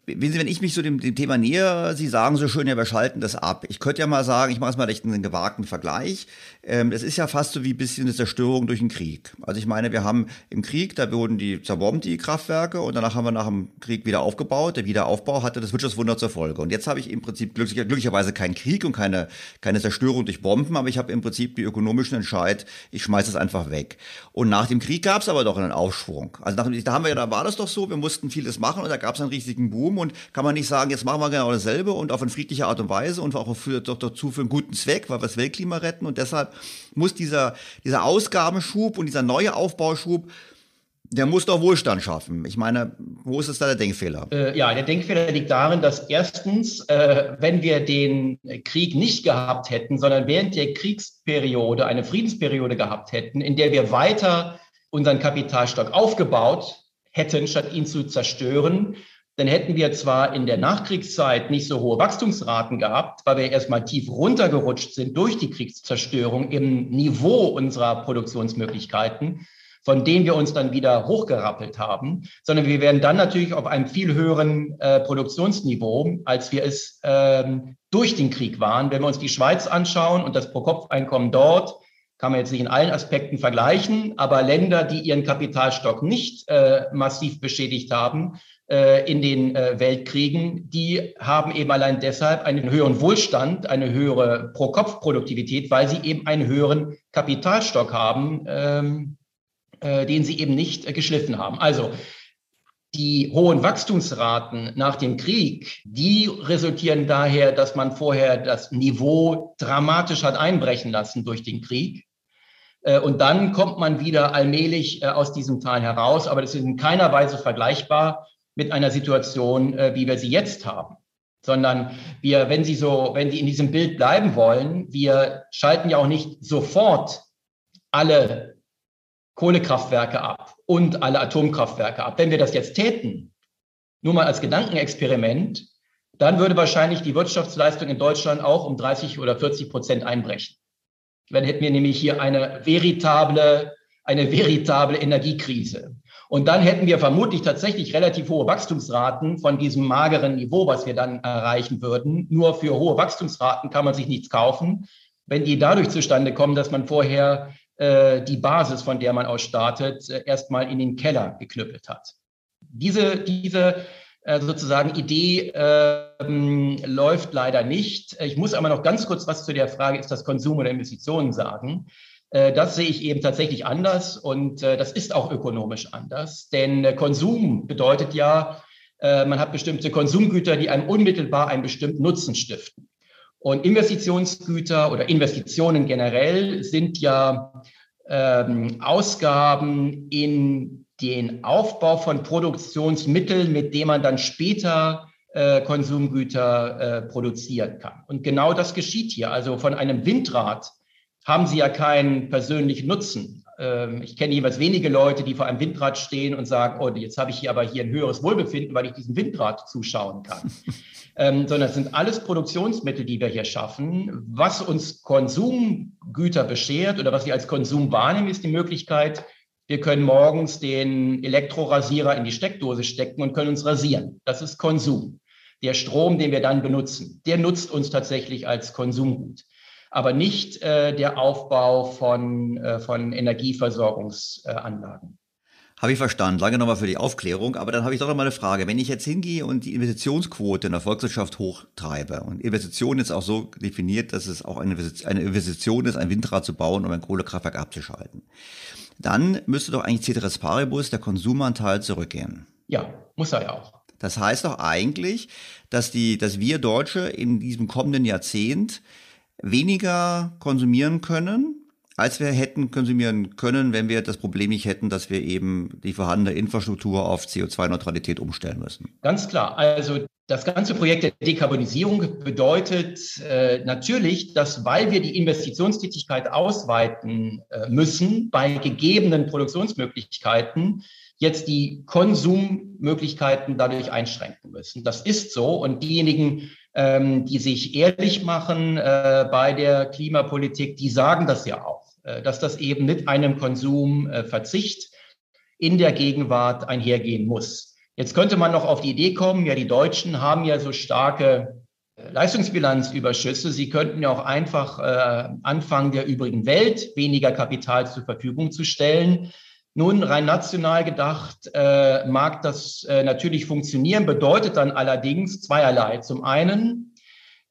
[SPEAKER 3] Wenn Sie, wenn ich mich so dem, dem Thema näher, Sie sagen so schön, ja, wir schalten das ab. Ich könnte ja mal sagen, ich mache es mal echt einen gewagten Vergleich. Ähm, das ist ja fast so wie ein bisschen eine Zerstörung durch den Krieg. Also ich meine, wir haben im Krieg, da wurden die zerbombt, die Kraftwerke, und danach haben wir nach dem Krieg wieder aufgebaut. Der Wiederaufbau hatte das Wirtschaftswunder zur Folge. Und jetzt habe ich im Prinzip glücklicher, glücklicherweise keinen Krieg und keine, keine Zerstörung durch Bomben, aber ich habe im Prinzip die ökonomischen Entscheid, ich schmeiße es einfach weg. Und nach dem Krieg gab es aber doch einen Aufschwung. Also nach, da haben wir ja, da war das doch so, wir mussten vieles machen und da gab es einen riesigen Boom und kann man nicht sagen, jetzt machen wir genau dasselbe und auf eine friedliche Art und Weise und auch für, doch dazu für einen guten Zweck, weil wir das Weltklima retten und deshalb muss dieser, dieser Ausgabenschub und dieser neue Aufbauschub der muss doch Wohlstand schaffen. Ich meine, wo ist es da der Denkfehler?
[SPEAKER 4] Äh, ja, der Denkfehler liegt darin, dass erstens, äh, wenn wir den Krieg nicht gehabt hätten, sondern während der Kriegsperiode eine Friedensperiode gehabt hätten, in der wir weiter unseren Kapitalstock aufgebaut hätten, statt ihn zu zerstören, dann hätten wir zwar in der Nachkriegszeit nicht so hohe Wachstumsraten gehabt, weil wir erstmal tief runtergerutscht sind durch die Kriegszerstörung im Niveau unserer Produktionsmöglichkeiten, von denen wir uns dann wieder hochgerappelt haben, sondern wir wären dann natürlich auf einem viel höheren äh, Produktionsniveau, als wir es ähm, durch den Krieg waren. Wenn wir uns die Schweiz anschauen und das Pro-Kopf-Einkommen dort, kann man jetzt nicht in allen Aspekten vergleichen, aber Länder, die ihren Kapitalstock nicht äh, massiv beschädigt haben, in den äh, Weltkriegen, die haben eben allein deshalb einen höheren Wohlstand, eine höhere Pro-Kopf-Produktivität, weil sie eben einen höheren Kapitalstock haben, ähm, äh, den sie eben nicht äh, geschliffen haben. Also die hohen Wachstumsraten nach dem Krieg, die resultieren daher, dass man vorher das Niveau dramatisch hat einbrechen lassen durch den Krieg. Äh, und dann kommt man wieder allmählich aus diesem Tal heraus, aber das ist in keiner Weise vergleichbar mit einer Situation, äh, wie wir sie jetzt haben. Sondern wir, wenn Sie so, wenn Sie in diesem Bild bleiben wollen, wir schalten ja auch nicht sofort alle Kohlekraftwerke ab und alle Atomkraftwerke ab. Wenn wir das jetzt täten, nur mal als Gedankenexperiment, dann würde wahrscheinlich die Wirtschaftsleistung in Deutschland auch um 30 oder 40 Prozent einbrechen. Dann hätten wir nämlich hier eine veritable, eine veritable Energiekrise. Und dann hätten wir vermutlich tatsächlich relativ hohe Wachstumsraten von diesem mageren Niveau, was wir dann erreichen würden. Nur für hohe Wachstumsraten kann man sich nichts kaufen. Wenn die dadurch zustande kommen, dass man vorher äh, die Basis, von der man aus startet, äh, erstmal in den Keller geknüppelt hat. Diese, diese äh, sozusagen Idee ähm, läuft leider nicht. Ich muss aber noch ganz kurz was zu der Frage, ist das Konsum oder Investitionen sagen. Äh, das sehe ich eben tatsächlich anders und äh, das ist auch ökonomisch anders, denn äh, Konsum bedeutet ja, man hat bestimmte Konsumgüter, die einem unmittelbar einen bestimmten Nutzen stiften. Und Investitionsgüter oder Investitionen generell sind ja ähm, Ausgaben in den Aufbau von Produktionsmitteln, mit denen man dann später äh, Konsumgüter äh, produzieren kann. Und genau das geschieht hier. Also von einem Windrad haben sie ja keinen persönlichen Nutzen. Ähm, ich kenne jeweils wenige Leute, die vor einem Windrad stehen und sagen, oh, jetzt habe ich hier aber hier ein höheres Wohlbefinden, weil ich diesem Windrad zuschauen kann. ähm, sondern es sind alles Produktionsmittel, die wir hier schaffen. Was uns Konsumgüter beschert oder was wir als Konsum wahrnehmen, ist die Möglichkeit, wir können morgens den Elektrorasierer in die Steckdose stecken und können uns rasieren. Das ist Konsum. Der Strom, den wir dann benutzen, der nutzt uns tatsächlich als Konsumgut aber nicht äh, der Aufbau von, äh, von Energieversorgungsanlagen.
[SPEAKER 3] Habe ich verstanden. Danke nochmal für die Aufklärung. Aber dann habe ich doch nochmal eine Frage. Wenn ich jetzt hingehe und die Investitionsquote in der Volkswirtschaft hochtreibe und Investition ist auch so definiert, dass es auch eine Investition ist, ein Windrad zu bauen, um ein Kohlekraftwerk abzuschalten, dann müsste doch eigentlich Ceteris Paribus der Konsumanteil zurückgehen.
[SPEAKER 4] Ja, muss er ja auch.
[SPEAKER 3] Das heißt doch eigentlich, dass die, dass wir Deutsche in diesem kommenden Jahrzehnt weniger konsumieren können, als wir hätten konsumieren können, wenn wir das Problem nicht hätten, dass wir eben die vorhandene Infrastruktur auf CO2-Neutralität umstellen müssen.
[SPEAKER 4] Ganz klar. Also Das ganze Projekt der Dekarbonisierung bedeutet äh, natürlich, dass weil wir die Investitionstätigkeit ausweiten äh, müssen bei gegebenen Produktionsmöglichkeiten, jetzt die Konsummöglichkeiten dadurch einschränken müssen. Das ist so. Und diejenigen, ähm, die sich ehrlich machen äh, bei der Klimapolitik, die sagen das ja auch, äh, dass das eben mit einem Konsumverzicht in der Gegenwart einhergehen muss. Jetzt könnte man noch auf die Idee kommen, ja, die Deutschen haben ja so starke äh, Leistungsbilanzüberschüsse. Sie könnten ja auch einfach äh, anfangen, der übrigen Welt weniger Kapital zur Verfügung zu stellen. Nun, rein national gedacht, äh, mag das äh, natürlich funktionieren, bedeutet dann allerdings zweierlei. Zum einen,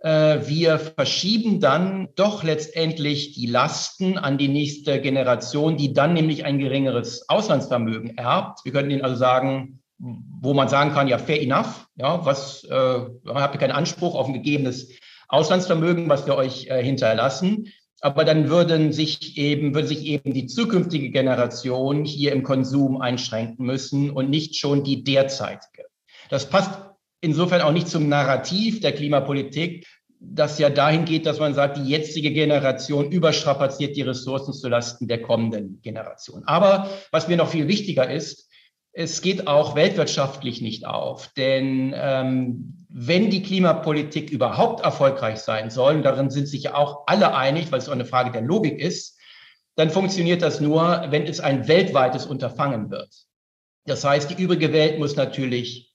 [SPEAKER 4] äh, wir verschieben dann doch letztendlich die Lasten an die nächste Generation, die dann nämlich ein geringeres Auslandsvermögen erbt. Wir könnten Ihnen also sagen, wo man sagen kann, ja, fair enough, ja, was, äh, habt ihr keinen Anspruch auf ein gegebenes Auslandsvermögen, was wir euch äh, hinterlassen. Aber dann würden sich eben, würde sich eben die zukünftige Generation hier im Konsum einschränken müssen und nicht schon die derzeitige. Das passt insofern auch nicht zum Narrativ der Klimapolitik, das ja dahin geht, dass man sagt, die jetzige Generation überstrapaziert die Ressourcen zulasten der kommenden Generation. Aber was mir noch viel wichtiger ist, es geht auch weltwirtschaftlich nicht auf. Denn ähm, wenn die Klimapolitik überhaupt erfolgreich sein soll, und darin sind sich ja auch alle einig, weil es auch eine Frage der Logik ist, dann funktioniert das nur, wenn es ein weltweites Unterfangen wird. Das heißt, die übrige Welt muss natürlich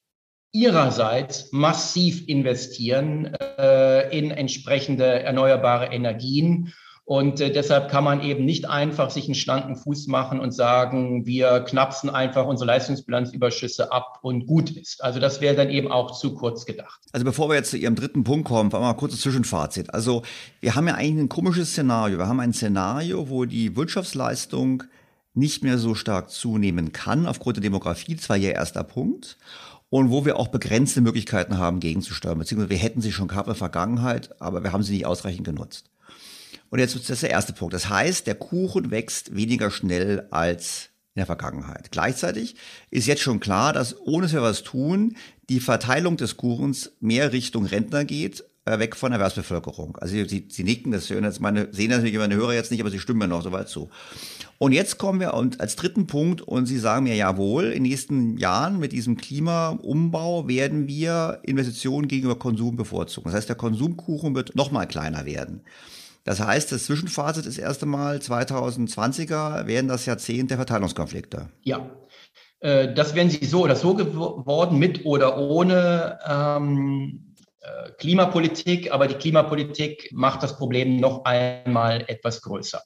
[SPEAKER 4] ihrerseits massiv investieren äh, in entsprechende erneuerbare Energien und äh, deshalb kann man eben nicht einfach sich einen schlanken Fuß machen und sagen, wir knapsen einfach unsere Leistungsbilanzüberschüsse ab und gut ist. Also das wäre dann eben auch zu kurz gedacht.
[SPEAKER 3] Also bevor wir jetzt zu Ihrem dritten Punkt kommen, mal kurzes Zwischenfazit. Also wir haben ja eigentlich ein komisches Szenario. Wir haben ein Szenario, wo die Wirtschaftsleistung nicht mehr so stark zunehmen kann aufgrund der Demografie. Das war Ihr erster Punkt und wo wir auch begrenzte Möglichkeiten haben, gegenzusteuern. Beziehungsweise wir hätten sie schon gehabt in der Vergangenheit, aber wir haben sie nicht ausreichend genutzt. Und jetzt ist das der erste Punkt. Das heißt, der Kuchen wächst weniger schnell als in der Vergangenheit. Gleichzeitig ist jetzt schon klar, dass ohne dass wir was tun, die Verteilung des Kuchens mehr Richtung Rentner geht, äh, weg von Erwerbsbevölkerung. Also Sie, Sie nicken, das hören jetzt meine, sehen natürlich meine Hörer jetzt nicht, aber Sie stimmen mir noch soweit zu. Und jetzt kommen wir und als dritten Punkt und Sie sagen mir jawohl, in den nächsten Jahren mit diesem Klimaumbau werden wir Investitionen gegenüber Konsum bevorzugen. Das heißt, der Konsumkuchen wird noch mal kleiner werden. Das heißt, das Zwischenfazit ist erst einmal 2020er werden das Jahrzehnt der Verteilungskonflikte.
[SPEAKER 4] Ja, äh, das werden sie so oder so geworden, mit oder ohne ähm, äh, Klimapolitik. Aber die Klimapolitik macht das Problem noch einmal etwas größer.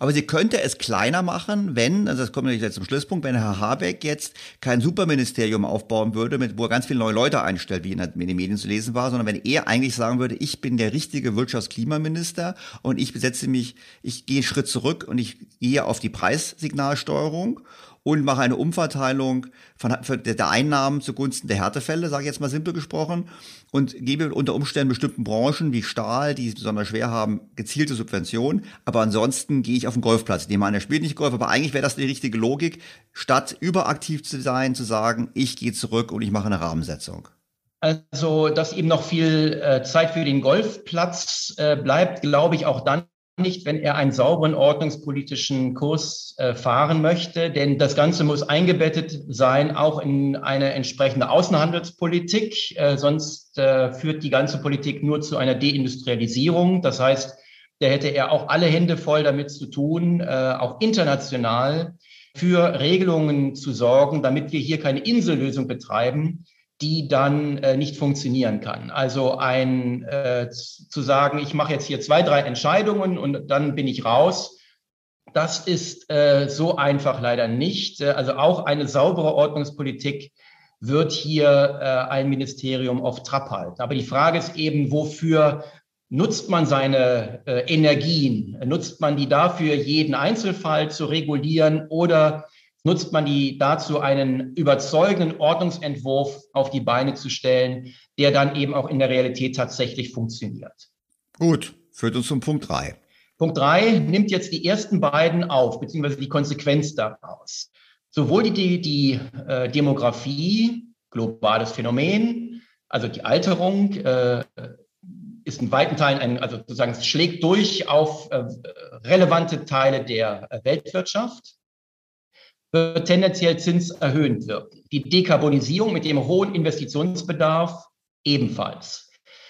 [SPEAKER 3] Aber sie könnte es kleiner machen, wenn, also das kommt natürlich jetzt zum Schlusspunkt, wenn Herr Habeck jetzt kein Superministerium aufbauen würde, mit, wo er ganz viele neue Leute einstellt, wie in, in den Medien zu lesen war, sondern wenn er eigentlich sagen würde, ich bin der richtige Wirtschaftsklimaminister und ich besetze mich, ich gehe einen Schritt zurück und ich gehe auf die Preissignalsteuerung und mache eine Umverteilung von, der Einnahmen zugunsten der Härtefälle, sage ich jetzt mal simpel gesprochen, und gebe unter Umständen bestimmten Branchen wie Stahl, die es besonders schwer haben, gezielte Subventionen. Aber ansonsten gehe ich auf den Golfplatz. Ich nehme an, er spielt nicht Golf, aber eigentlich wäre das die richtige Logik, statt überaktiv zu sein, zu sagen, ich gehe zurück und ich mache eine Rahmensetzung.
[SPEAKER 4] Also, dass eben noch viel äh, Zeit für den Golfplatz äh, bleibt, glaube ich auch dann nicht, wenn er einen sauberen ordnungspolitischen Kurs äh, fahren möchte, denn das Ganze muss eingebettet sein, auch in eine entsprechende Außenhandelspolitik. Äh, sonst äh, führt die ganze Politik nur zu einer Deindustrialisierung. Das heißt, da hätte er auch alle Hände voll damit zu tun, auch international für Regelungen zu sorgen, damit wir hier keine Insellösung betreiben, die dann äh, nicht funktionieren kann. Also ein äh, zu sagen, ich mache jetzt hier zwei, drei Entscheidungen und dann bin ich raus, das ist äh, so einfach leider nicht. Äh, also auch eine saubere Ordnungspolitik wird hier äh, ein Ministerium auf Trab halten. Aber die Frage ist eben, wofür nutzt man seine äh, Energien? Nutzt man die dafür, jeden Einzelfall zu regulieren oder nutzt man die dazu, einen überzeugenden Ordnungsentwurf auf die Beine zu stellen, der dann eben auch in der Realität tatsächlich funktioniert.
[SPEAKER 3] Gut, führt uns zum Punkt drei.
[SPEAKER 4] Punkt drei nimmt jetzt die ersten beiden auf, beziehungsweise die Konsequenz daraus. Sowohl die, die, die äh, Demografie, globales Phänomen, Also die Alterung äh, ist in weiten Teilen ein, also sozusagen es schlägt durch auf äh, relevante Teile der äh, Weltwirtschaft, wird tendenziell zinserhöhend wirken. Die Dekarbonisierung mit dem hohen Investitionsbedarf ebenfalls.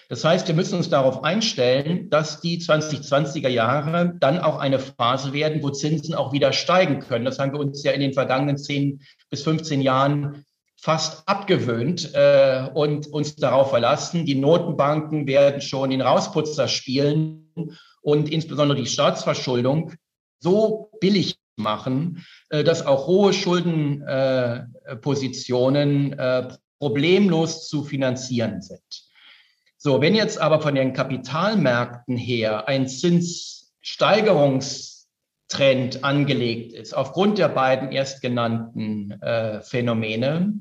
[SPEAKER 4] Das heißt, wir müssen uns darauf einstellen, dass die 2020er Jahre dann auch eine Phase werden, wo Zinsen auch wieder steigen können. Das haben wir uns ja in den vergangenen 10 bis 15 Jahren fast abgewöhnt äh, und uns darauf verlassen. Die Notenbanken werden schon den Rausputzer spielen und insbesondere die Staatsverschuldung so billig machen, äh, dass auch hohe Schuldenpositionen äh, problemlos zu finanzieren sind. So, wenn jetzt aber von den Kapitalmärkten her ein Zinssteigerungstrend angelegt ist, aufgrund der beiden erstgenannten äh, Phänomene,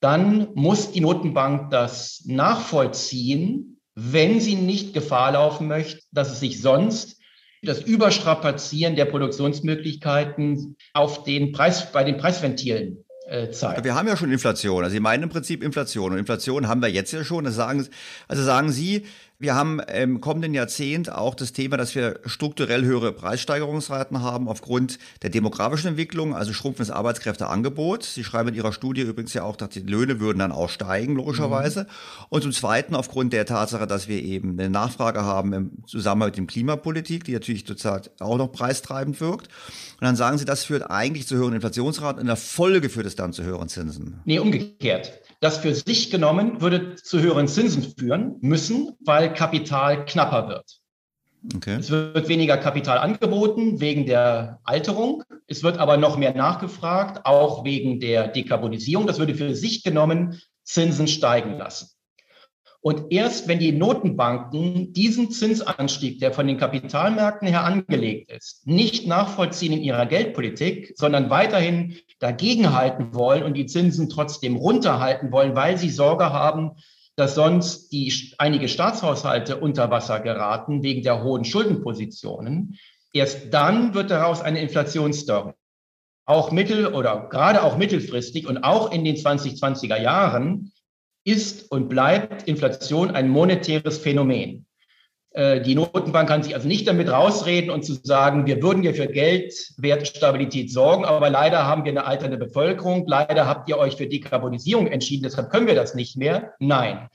[SPEAKER 4] dann muss die Notenbank das nachvollziehen, wenn sie nicht Gefahr laufen möchte, dass es sich sonst das Überstrapazieren der Produktionsmöglichkeiten auf den Preis, bei den Preisventilen
[SPEAKER 3] äh, Zeit. Wir haben ja schon Inflation. Also Sie meinen im Prinzip Inflation. Und Inflation haben wir jetzt ja schon. Das sagen, also sagen Sie, wir haben im kommenden Jahrzehnt auch das Thema, dass wir strukturell höhere Preissteigerungsraten haben aufgrund der demografischen Entwicklung, also schrumpfendes Arbeitskräfteangebot. Sie schreiben in Ihrer Studie übrigens ja auch, dass die Löhne würden dann auch steigen, logischerweise. Mhm. Und zum Zweiten aufgrund der Tatsache, dass wir eben eine Nachfrage haben im Zusammenhang mit dem Klimapolitik, die natürlich total auch noch preistreibend wirkt. Und dann sagen Sie, das führt eigentlich zu höheren Inflationsraten. In der Folge führt es dann zu höheren Zinsen.
[SPEAKER 4] Nee, umgekehrt. Das für sich genommen würde zu höheren Zinsen führen müssen, weil Kapital knapper wird. Okay. Es wird weniger Kapital angeboten wegen der Alterung. Es wird aber noch mehr nachgefragt, auch wegen der Dekarbonisierung. Das würde für sich genommen Zinsen steigen lassen. Und erst wenn die Notenbanken diesen Zinsanstieg, der von den Kapitalmärkten her angelegt ist, nicht nachvollziehen in ihrer Geldpolitik, sondern weiterhin dagegenhalten wollen und die Zinsen trotzdem runterhalten wollen, weil sie Sorge haben, dass sonst die einige Staatshaushalte unter Wasser geraten wegen der hohen Schuldenpositionen. Erst dann wird daraus eine Inflationsstory. Auch mittel- oder gerade auch mittelfristig und auch in den 2020er Jahren ist und bleibt Inflation ein monetäres Phänomen. Äh, die Notenbank kann sich also nicht damit rausreden und zu sagen, wir würden ja für Geldwertstabilität sorgen, aber leider haben wir eine alternde Bevölkerung, leider habt ihr euch für Dekarbonisierung entschieden, deshalb können wir das nicht mehr. Nein,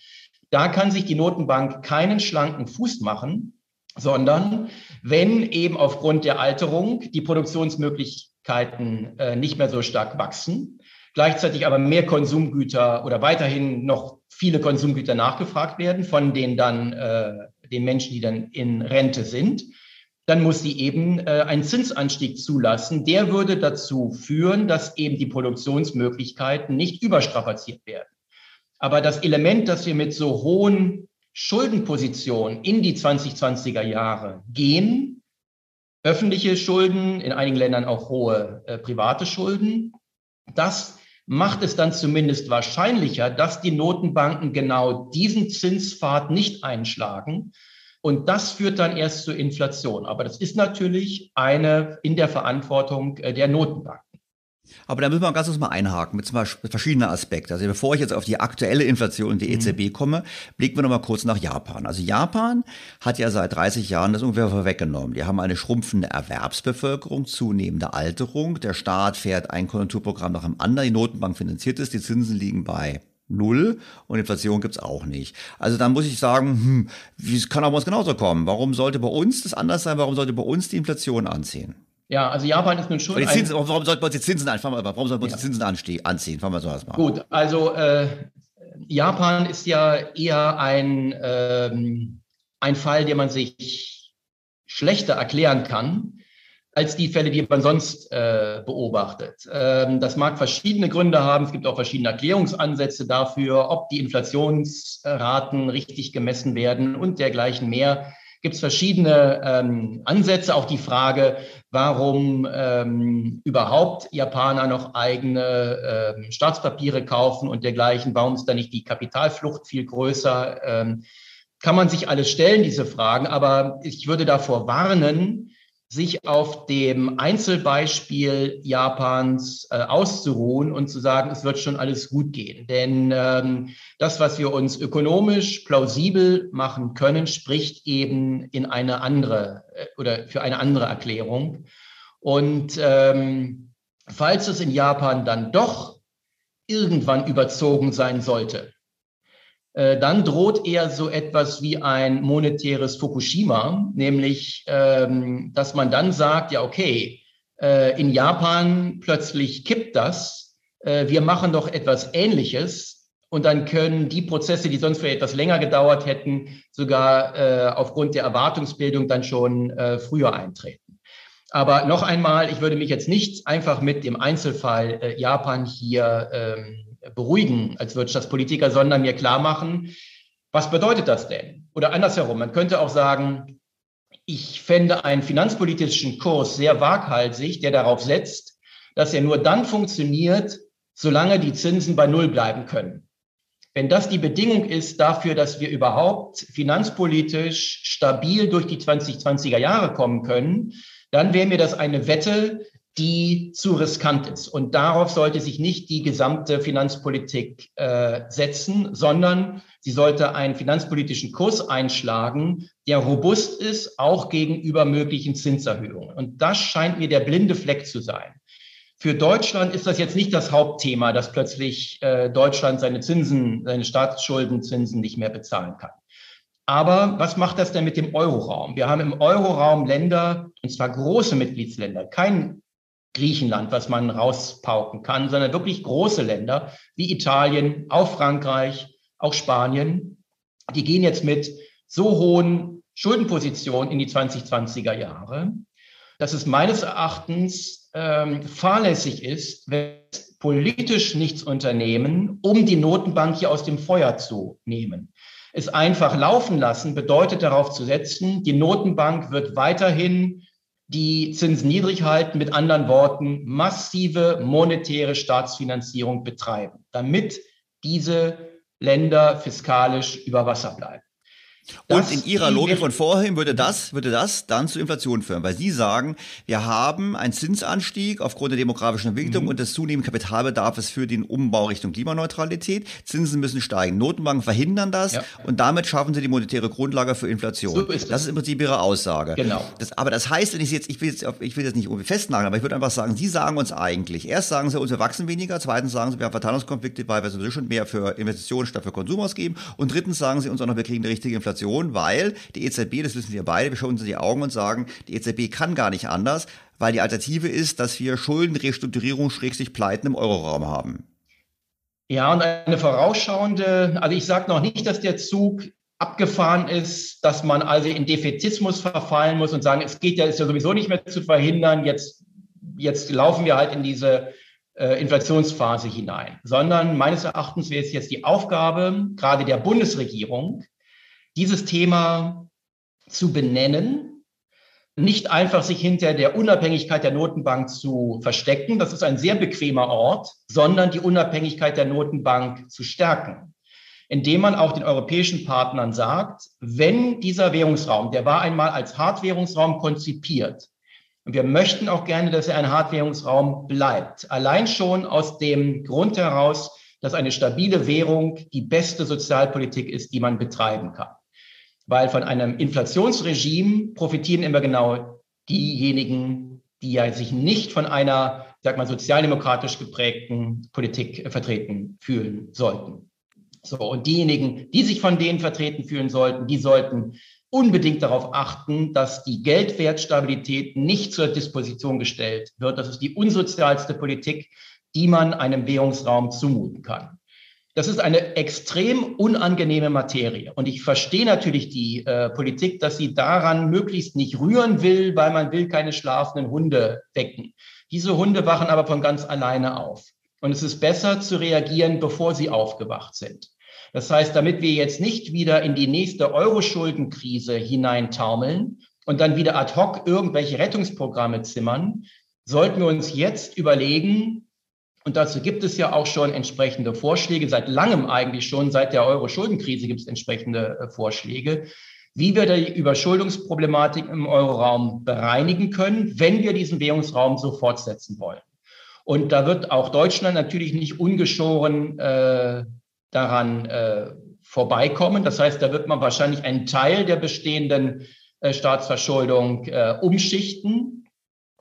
[SPEAKER 4] da kann sich die Notenbank keinen schlanken Fuß machen, sondern wenn eben aufgrund der Alterung die Produktionsmöglichkeiten äh, nicht mehr so stark wachsen, gleichzeitig aber mehr Konsumgüter oder weiterhin noch viele Konsumgüter nachgefragt werden von den dann äh, den Menschen, die dann in Rente sind, dann muss sie eben äh, einen Zinsanstieg zulassen. Der würde dazu führen, dass eben die Produktionsmöglichkeiten nicht überstrapaziert werden. Aber das Element, dass wir mit so hohen Schuldenpositionen in die 2020er Jahre gehen, öffentliche Schulden, in einigen Ländern auch hohe äh, private Schulden, das macht es dann zumindest wahrscheinlicher, dass die Notenbanken genau diesen Zinspfad nicht einschlagen. Und das führt dann erst zur Inflation. Aber das ist natürlich eine in der Verantwortung äh, der Notenbank.
[SPEAKER 3] Aber da müssen wir ganz kurz mal einhaken mit zum Beispiel verschiedenen Aspekten. Also bevor ich jetzt auf die aktuelle Inflation und die EZB mhm. komme, blicken wir noch mal kurz nach Japan. Also Japan hat ja seit 30 Jahren das ungefähr vorweggenommen. Die haben eine schrumpfende Erwerbsbevölkerung, zunehmende Alterung. Der Staat fährt ein Konjunkturprogramm nach dem anderen. Die Notenbank finanziert es. Die Zinsen liegen bei Null und Inflation gibt's auch nicht. Also dann muss ich sagen, hm, wie kann auch was genauso kommen? Warum sollte bei uns das anders sein? Warum sollte bei uns die Inflation anziehen?
[SPEAKER 4] Ja, also Japan ist nun schon.
[SPEAKER 3] Die Zinsen, warum sollten wir uns die Zinsen anfangen? Warum sollten wir uns ja. die Zinsen anziehen? Fangen wir so erstmal.
[SPEAKER 4] Gut, also äh, Japan ist ja eher ein, ähm, ein Fall, den man sich schlechter erklären kann als die Fälle, die man sonst äh, beobachtet. Ähm, das mag verschiedene Gründe haben. Es gibt auch verschiedene Erklärungsansätze dafür, ob die Inflationsraten richtig gemessen werden und dergleichen mehr gibt es verschiedene ähm, Ansätze. Auch die Frage, warum ähm, überhaupt Japaner noch eigene ähm, Staatspapiere kaufen und dergleichen. Warum ist da nicht die Kapitalflucht viel größer? Ähm, kann man sich alles stellen, diese Fragen. Aber ich würde davor warnen, sich auf dem Einzelbeispiel Japans äh, auszuruhen und zu sagen, es wird schon alles gut gehen. Denn ähm, das, was wir uns ökonomisch plausibel machen können, spricht eben in eine andere äh, oder für eine andere Erklärung. Und ähm, falls es in Japan dann doch irgendwann überzogen sein sollte, dann droht eher so etwas wie ein monetäres Fukushima, nämlich, ähm, dass man dann sagt, ja, okay, äh, in Japan plötzlich kippt das, äh, wir machen doch etwas Ähnliches und dann können die Prozesse, die sonst vielleicht etwas länger gedauert hätten, sogar aufgrund der Erwartungsbildung dann schon früher eintreten. Aber noch einmal, ich würde mich jetzt nicht einfach mit dem Einzelfall Japan hier ähm, beruhigen als Wirtschaftspolitiker, sondern mir klar machen, was bedeutet das denn? Oder andersherum, man könnte auch sagen, ich fände einen finanzpolitischen Kurs sehr waghalsig, der darauf setzt, dass er nur dann funktioniert, solange die Zinsen bei Null bleiben können. Wenn das die Bedingung ist dafür, dass wir überhaupt finanzpolitisch stabil durch die 2020er Jahre kommen können, dann wäre mir das eine Wette, die zu riskant ist. Und darauf sollte sich nicht die gesamte Finanzpolitik äh, setzen, sondern sie sollte einen finanzpolitischen Kurs einschlagen, der robust ist, auch gegenüber möglichen Zinserhöhungen. Und das scheint mir der blinde Fleck zu sein. Für Deutschland ist das jetzt nicht das Hauptthema, dass plötzlich äh, Deutschland seine Zinsen, seine Staatsschuldenzinsen nicht mehr bezahlen kann. Aber was macht das denn mit dem Euroraum? Wir haben im Euroraum Länder, und zwar große Mitgliedsländer, kein Griechenland, was man rauspauken kann, sondern wirklich große Länder wie Italien, auch Frankreich, auch Spanien. Die gehen jetzt mit so hohen Schuldenpositionen in die 2020er Jahre, dass es meines Erachtens ähm, fahrlässig ist, wenn politisch nichts unternehmen, um die Notenbank hier aus dem Feuer zu nehmen. Es einfach laufen lassen bedeutet darauf zu setzen, die Notenbank wird weiterhin die Zinsen niedrig halten, mit anderen Worten massive monetäre Staatsfinanzierung betreiben, damit diese Länder fiskalisch über Wasser bleiben.
[SPEAKER 3] Und in Ihrer Logik von vorhin würde das, würde das dann zu Inflation führen, weil Sie sagen, wir haben einen Zinsanstieg aufgrund der demografischen Entwicklung mhm. und des zunehmenden Kapitalbedarfs für den Umbau Richtung Klimaneutralität. Zinsen müssen steigen. Notenbanken verhindern das ja. und damit schaffen Sie die monetäre Grundlage für Inflation. So ist das ist im Prinzip Ihre Aussage.
[SPEAKER 4] Genau.
[SPEAKER 3] Das, aber das heißt, wenn ich jetzt, ich will jetzt, ich will jetzt nicht irgendwie festnageln, aber ich würde einfach sagen, Sie sagen uns eigentlich, erst sagen Sie uns, wir wachsen weniger, zweitens sagen Sie, wir haben Verteilungskonflikte, weil wir sowieso schon mehr für Investitionen statt für Konsum ausgeben und drittens sagen Sie uns auch noch, wir kriegen eine richtige Inflation Inflation, weil die EZB, das wissen wir beide, wir schauen uns in die Augen und sagen, die EZB kann gar nicht anders, weil die Alternative ist, dass wir Schuldenrestrukturierung schrägstrich Pleiten im Euroraum haben.
[SPEAKER 4] Ja, und eine vorausschauende, also ich sage noch nicht, dass der Zug abgefahren ist, dass man also in Defetismus verfallen muss und sagen, es geht ja, ist ja sowieso nicht mehr zu verhindern, jetzt, jetzt laufen wir halt in diese äh, Inflationsphase hinein, sondern meines Erachtens wäre es jetzt die Aufgabe, gerade der Bundesregierung, dieses Thema zu benennen, nicht einfach sich hinter der Unabhängigkeit der Notenbank zu verstecken, das ist ein sehr bequemer Ort, sondern die Unabhängigkeit der Notenbank zu stärken, indem man auch den europäischen Partnern sagt, wenn dieser Währungsraum, der war einmal als Hartwährungsraum konzipiert, und wir möchten auch gerne, dass er ein Hartwährungsraum bleibt, allein schon aus dem Grund heraus, dass eine stabile Währung die beste Sozialpolitik ist, die man betreiben kann weil von einem Inflationsregime profitieren immer genau diejenigen, die ja sich nicht von einer, sag mal, sozialdemokratisch geprägten Politik vertreten fühlen sollten. So, und diejenigen, die sich von denen vertreten fühlen sollten, die sollten unbedingt darauf achten, dass die Geldwertstabilität nicht zur Disposition gestellt wird. Das ist die unsozialste Politik, die man einem Währungsraum zumuten kann. Das ist eine extrem unangenehme Materie. Und ich verstehe natürlich die äh, Politik, dass sie daran möglichst nicht rühren will, weil man will keine schlafenden Hunde wecken. Diese Hunde wachen aber von ganz alleine auf. Und es ist besser zu reagieren, bevor sie aufgewacht sind. Das heißt, damit wir jetzt nicht wieder in die nächste Euro-Schuldenkrise hineintaumeln und dann wieder ad hoc irgendwelche Rettungsprogramme zimmern, sollten wir uns jetzt überlegen, und dazu gibt es ja auch schon entsprechende Vorschläge, seit langem eigentlich schon, seit der Euro-Schuldenkrise gibt es entsprechende äh, Vorschläge, wie wir die Überschuldungsproblematik im Euroraum bereinigen können, wenn wir diesen Währungsraum so fortsetzen wollen. Und da wird auch Deutschland natürlich nicht ungeschoren äh, daran äh, vorbeikommen. Das heißt, da wird man wahrscheinlich einen Teil der bestehenden äh, Staatsverschuldung äh, umschichten.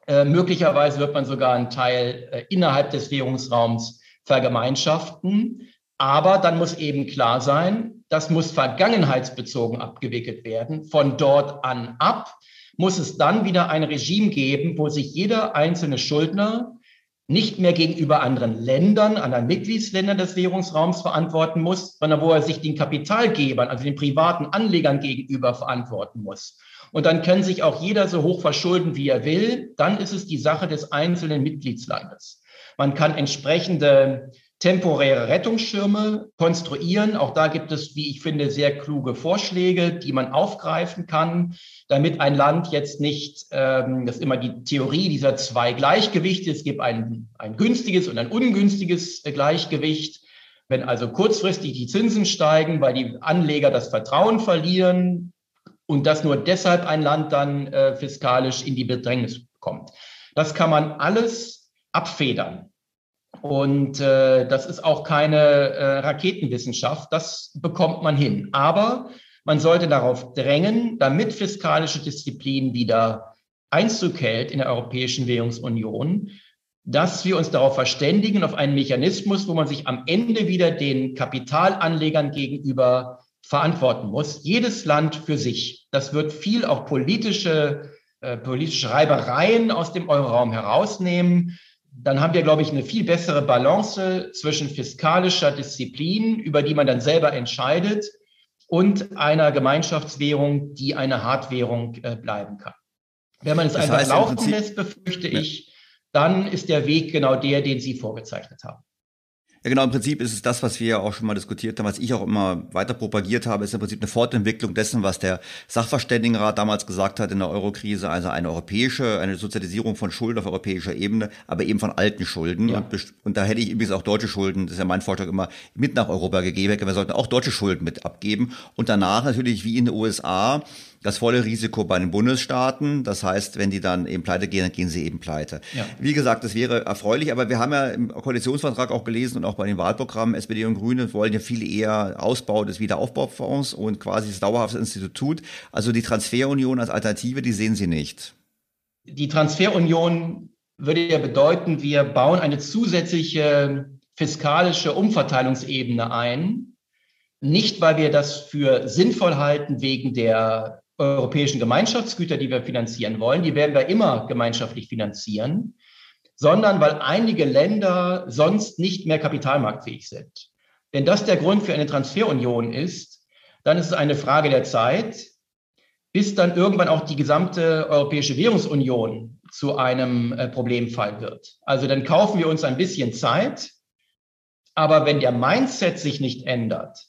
[SPEAKER 4] Äh, möglicherweise wird man sogar einen Teil äh, innerhalb des Währungsraums vergemeinschaften. Aber dann muss eben klar sein, das muss vergangenheitsbezogen abgewickelt werden. Von dort an ab muss es dann wieder ein Regime geben, wo sich jeder einzelne Schuldner nicht mehr gegenüber anderen Ländern, anderen Mitgliedsländern des Währungsraums verantworten muss, sondern wo er sich den Kapitalgebern, also den privaten Anlegern gegenüber verantworten muss. Und dann kann sich auch jeder so hoch verschulden, wie er will. Dann ist es die Sache des einzelnen Mitgliedslandes. Man kann entsprechende temporäre Rettungsschirme konstruieren. Auch da gibt es, wie ich finde, sehr kluge Vorschläge, die man aufgreifen kann, damit ein Land jetzt nicht, ähm, das ist immer die Theorie dieser zwei Gleichgewichte, es gibt ein, ein günstiges und ein ungünstiges Gleichgewicht. Wenn also kurzfristig die Zinsen steigen, weil die Anleger das Vertrauen verlieren und dass nur deshalb ein Land dann äh, fiskalisch in die Bedrängnis kommt. Das kann man alles abfedern. Und äh, das ist auch keine äh, Raketenwissenschaft, das bekommt man hin. Aber man sollte darauf drängen, damit fiskalische Disziplin wieder Einzug hält in der Europäischen Währungsunion, dass wir uns darauf verständigen, auf einen Mechanismus, wo man sich am Ende wieder den Kapitalanlegern gegenüber verantworten muss. Jedes Land für sich. Das wird viel auch politische, äh, politische Reibereien aus dem Euroraum herausnehmen dann haben wir, glaube ich, eine viel bessere Balance zwischen fiskalischer Disziplin, über die man dann selber entscheidet, und einer Gemeinschaftswährung, die eine Hartwährung äh, bleiben kann. Wenn man es das einfach heißt, laufen lässt, befürchte ja. ich, dann ist der Weg genau der, den Sie vorgezeichnet haben.
[SPEAKER 3] Ja, genau, im Prinzip ist es das, was wir ja auch schon mal diskutiert haben, was ich auch immer weiter propagiert habe, ist im Prinzip eine Fortentwicklung dessen, was der Sachverständigenrat damals gesagt hat in der Eurokrise, also eine europäische, eine Sozialisierung von Schulden auf europäischer Ebene, aber eben von alten Schulden. Ja. Und, und, da hätte ich übrigens auch deutsche Schulden, das ist ja mein Vorschlag immer, mit nach Europa gegeben. Wir sollten auch deutsche Schulden mit abgeben und danach natürlich wie in den USA das volle Risiko bei den Bundesstaaten. Das heißt, wenn die dann eben pleite gehen, dann gehen sie eben pleite. Ja. Wie gesagt, das wäre erfreulich, aber wir haben ja im Koalitionsvertrag auch gelesen und auch bei den Wahlprogrammen, SPD und Grüne wollen ja viel eher Ausbau des Wiederaufbaufonds und quasi das dauerhafte Institut. Also die Transferunion als Alternative, die sehen Sie nicht.
[SPEAKER 4] Die Transferunion würde ja bedeuten, wir bauen eine zusätzliche fiskalische Umverteilungsebene ein. Nicht, weil wir das für sinnvoll halten wegen der europäischen Gemeinschaftsgüter, die wir finanzieren wollen, die werden wir immer gemeinschaftlich finanzieren, sondern weil einige Länder sonst nicht mehr kapitalmarktfähig sind. Wenn das der Grund für eine Transferunion ist, dann ist es eine Frage der Zeit, bis dann irgendwann auch die gesamte Europäische Währungsunion zu einem äh, Problemfall wird. Also dann kaufen wir uns ein bisschen Zeit, aber wenn der Mindset sich nicht ändert,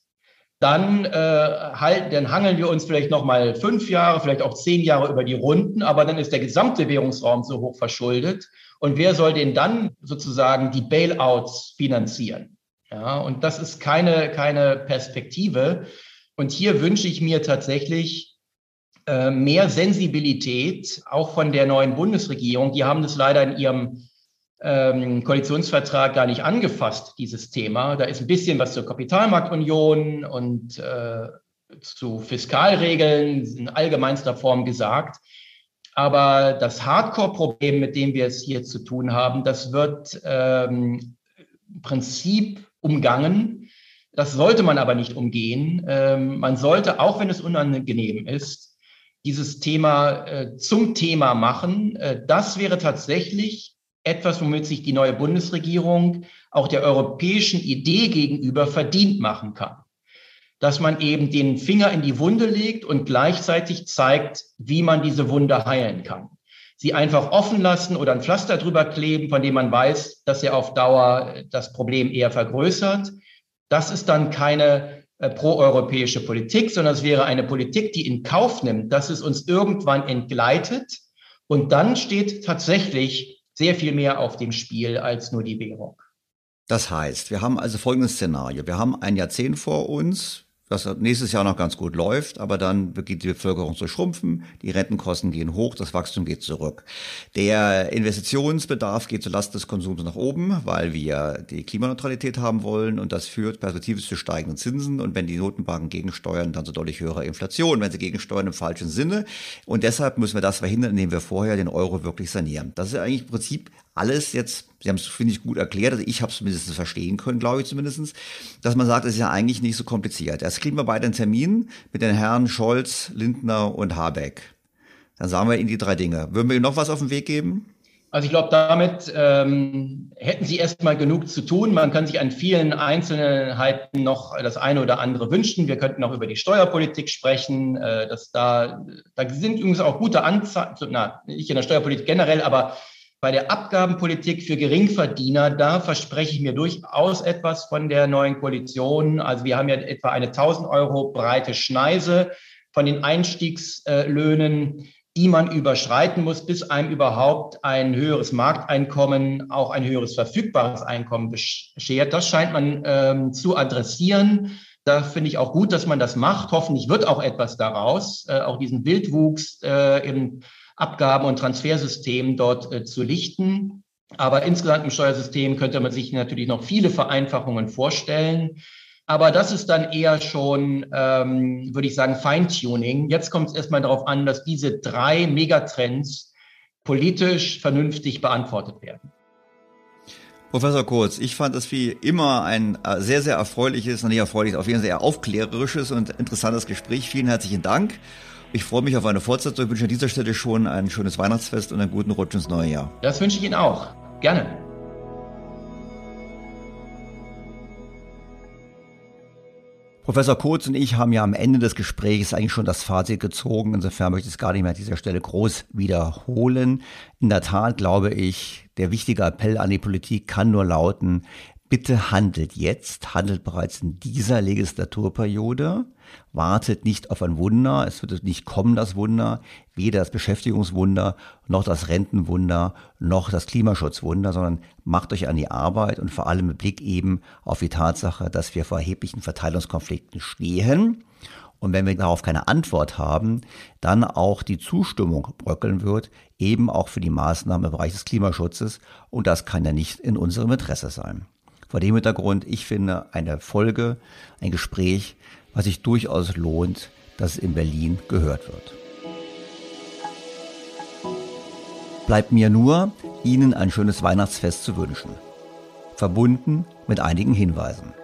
[SPEAKER 4] dann, äh, halt, dann hangeln wir uns vielleicht noch mal fünf Jahre, vielleicht auch zehn Jahre über die Runden, aber dann ist der gesamte Währungsraum so hoch verschuldet. Und wer soll denn dann sozusagen die Bailouts finanzieren? Ja, und das ist keine, keine Perspektive. Und hier wünsche ich mir tatsächlich äh, mehr Sensibilität, auch von der neuen Bundesregierung. Die haben das leider in ihrem ähm, Koalitionsvertrag gar nicht angefasst, dieses Thema. Da ist ein bisschen was zur Kapitalmarktunion und äh, zu Fiskalregeln in allgemeinster Form gesagt. Aber das Hardcore-Problem, mit dem wir es hier zu tun haben, das wird ähm, im Prinzip umgangen. Das sollte man aber nicht umgehen. Ähm, man sollte, auch wenn es unangenehm ist, dieses Thema äh, zum Thema machen. Äh, das wäre tatsächlich etwas, womit sich die neue Bundesregierung auch der europäischen Idee gegenüber verdient machen kann. Dass man eben den Finger in die Wunde legt und gleichzeitig zeigt, wie man diese Wunde heilen kann. Sie einfach offen lassen oder ein Pflaster drüber kleben, von dem man weiß, dass er auf Dauer das Problem eher vergrößert. Das ist dann keine äh, proeuropäische Politik, sondern es wäre eine Politik, die in Kauf nimmt, dass es uns irgendwann entgleitet. Und dann steht tatsächlich sehr viel mehr auf dem Spiel als nur die Währung.
[SPEAKER 3] Das heißt, wir haben also folgendes Szenario. Wir haben ein Jahrzehnt vor uns, dass nächstes Jahr noch ganz gut läuft, aber dann beginnt die Bevölkerung zu schrumpfen, die Rentenkosten gehen hoch, das Wachstum geht zurück. Der Investitionsbedarf geht zulasten des Konsums nach oben, weil wir die Klimaneutralität haben wollen und das führt perspektivisch zu steigenden Zinsen und wenn die Notenbanken gegensteuern, dann zu deutlich höherer Inflation, wenn sie gegensteuern im falschen Sinne und deshalb müssen wir das verhindern, indem wir vorher den Euro wirklich sanieren. Das ist eigentlich im Prinzip alles jetzt, Sie haben es, finde ich, gut erklärt, also ich habe es zumindest verstehen können, glaube ich zumindest, dass man sagt, es ist ja eigentlich nicht so kompliziert. Erst kriegen wir beide einen Termin mit den Herren Scholz, Lindner und Habeck. Dann sagen wir Ihnen die drei Dinge. Würden wir Ihnen noch was auf den Weg geben?
[SPEAKER 4] Also ich glaube, damit ähm, hätten Sie erstmal genug zu tun. Man kann sich an vielen Einzelheiten noch das eine oder andere wünschen. Wir könnten auch über die Steuerpolitik sprechen. Äh, dass da, da sind übrigens auch gute Anzeichen, nicht in der Steuerpolitik generell, aber bei der Abgabenpolitik für Geringverdiener, da verspreche ich mir durchaus etwas von der neuen Koalition. Also wir haben ja etwa eine 1000 Euro breite Schneise von den Einstiegslöhnen, die man überschreiten muss, bis einem überhaupt ein höheres Markteinkommen, auch ein höheres verfügbares Einkommen beschert. Das scheint man ähm, zu adressieren. Da finde ich auch gut, dass man das macht. Hoffentlich wird auch etwas daraus, äh, auch diesen Wildwuchs äh, im Abgaben- und Transfersystem dort äh, zu lichten. Aber insgesamt im Steuersystem könnte man sich natürlich noch viele Vereinfachungen vorstellen. Aber das ist dann eher schon, ähm, würde ich sagen, Feintuning. Jetzt kommt es erstmal darauf an, dass diese drei Megatrends politisch vernünftig beantwortet werden.
[SPEAKER 3] Professor Kurz, ich fand das wie immer ein äh, sehr, sehr erfreuliches, nicht erfreuliches, auf jeden Fall sehr aufklärerisches und interessantes Gespräch. Vielen herzlichen Dank. Ich freue mich auf eine Fortsetzung. Ich wünsche an dieser Stelle schon ein schönes Weihnachtsfest und einen guten Rutsch ins neue Jahr.
[SPEAKER 4] Das wünsche ich Ihnen auch. Gerne.
[SPEAKER 3] Professor Kurz und ich haben ja am Ende des Gesprächs eigentlich schon das Fazit gezogen. Insofern möchte ich es gar nicht mehr an dieser Stelle groß wiederholen. In der Tat glaube ich, der wichtige Appell an die Politik kann nur lauten, bitte handelt jetzt, handelt bereits in dieser Legislaturperiode, wartet nicht auf ein Wunder, es wird nicht kommen, das Wunder, weder das Beschäftigungswunder, noch das Rentenwunder, noch das Klimaschutzwunder, sondern macht euch an die Arbeit und vor allem mit Blick eben auf die Tatsache, dass wir vor erheblichen Verteilungskonflikten stehen. Und wenn wir darauf keine Antwort haben, dann auch die Zustimmung bröckeln wird, eben auch für die Maßnahmen im Bereich des Klimaschutzes. Und das kann ja nicht in unserem Interesse sein. Vor dem Hintergrund, ich finde eine Folge, ein Gespräch, was sich durchaus lohnt, dass in Berlin gehört wird. Bleibt mir nur, Ihnen ein schönes Weihnachtsfest zu wünschen. Verbunden mit einigen Hinweisen.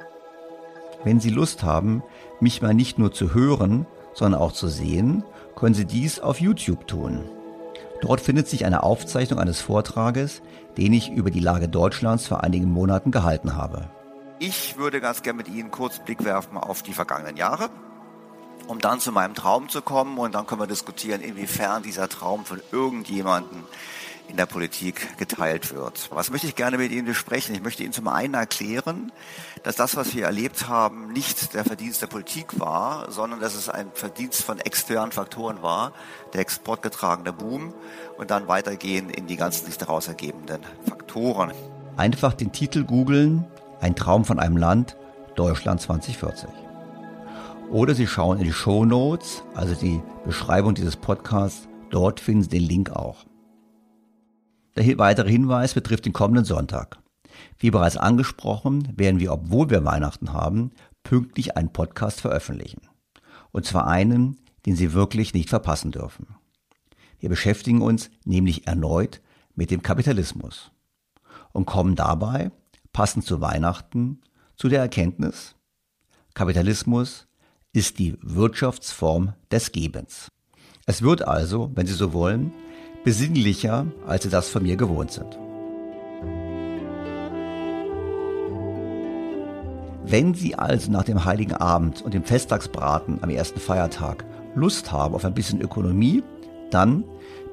[SPEAKER 3] Wenn Sie Lust haben, mich mal nicht nur zu hören, sondern auch zu sehen, können Sie dies auf YouTube tun. Dort findet sich eine Aufzeichnung eines Vortrages, den ich über die Lage Deutschlands vor einigen Monaten gehalten habe. Ich würde ganz gerne mit Ihnen kurz Blick werfen auf die vergangenen Jahre, um dann zu meinem Traum zu kommen und dann können wir diskutieren, inwiefern dieser Traum von irgendjemandem in der Politik geteilt wird. Was möchte ich gerne mit Ihnen besprechen? Ich möchte Ihnen zum einen erklären, dass das, was wir erlebt haben, nicht der Verdienst der Politik war, sondern dass es ein Verdienst von externen Faktoren war, der exportgetragene Boom und dann weitergehen in die ganzen sich daraus ergebenden Faktoren. Einfach den Titel googeln, ein Traum von einem Land, Deutschland 2040. Oder Sie schauen in die Show Notes, also die Beschreibung dieses Podcasts, dort finden Sie den Link auch. Der weitere Hinweis betrifft den kommenden Sonntag. Wie bereits angesprochen, werden wir, obwohl wir Weihnachten haben, pünktlich einen Podcast veröffentlichen. Und zwar einen, den Sie wirklich nicht verpassen dürfen. Wir beschäftigen uns nämlich erneut mit dem Kapitalismus und kommen dabei, passend zu Weihnachten, zu der Erkenntnis, Kapitalismus ist die Wirtschaftsform des Gebens. Es wird also, wenn Sie so wollen, besinnlicher, als Sie das von mir gewohnt sind. Wenn Sie also nach dem Heiligen Abend und dem Festtagsbraten am ersten Feiertag Lust haben auf ein bisschen Ökonomie, dann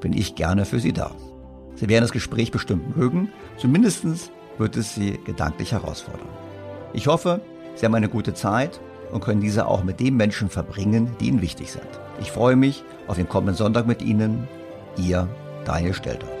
[SPEAKER 3] bin ich gerne für Sie da. Sie werden das Gespräch bestimmt mögen, zumindest wird es Sie gedanklich herausfordern. Ich hoffe, Sie haben eine gute Zeit und können diese auch mit den Menschen verbringen, die Ihnen wichtig sind. Ich freue mich auf den kommenden Sonntag mit Ihnen. Ihr Daniel Stelter.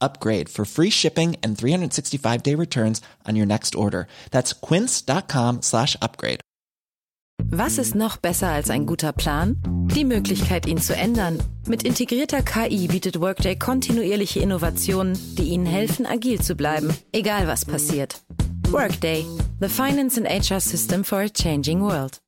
[SPEAKER 5] upgrade for free shipping and 365 day returns on your next order. That's quince.com slash upgrade.
[SPEAKER 6] Was ist noch besser als ein guter Plan? Die Möglichkeit, ihn zu ändern. Mit integrierter KI bietet Workday kontinuierliche Innovationen, die Ihnen helfen, agil zu bleiben, egal was passiert. Workday, the finance and HR system for a changing world.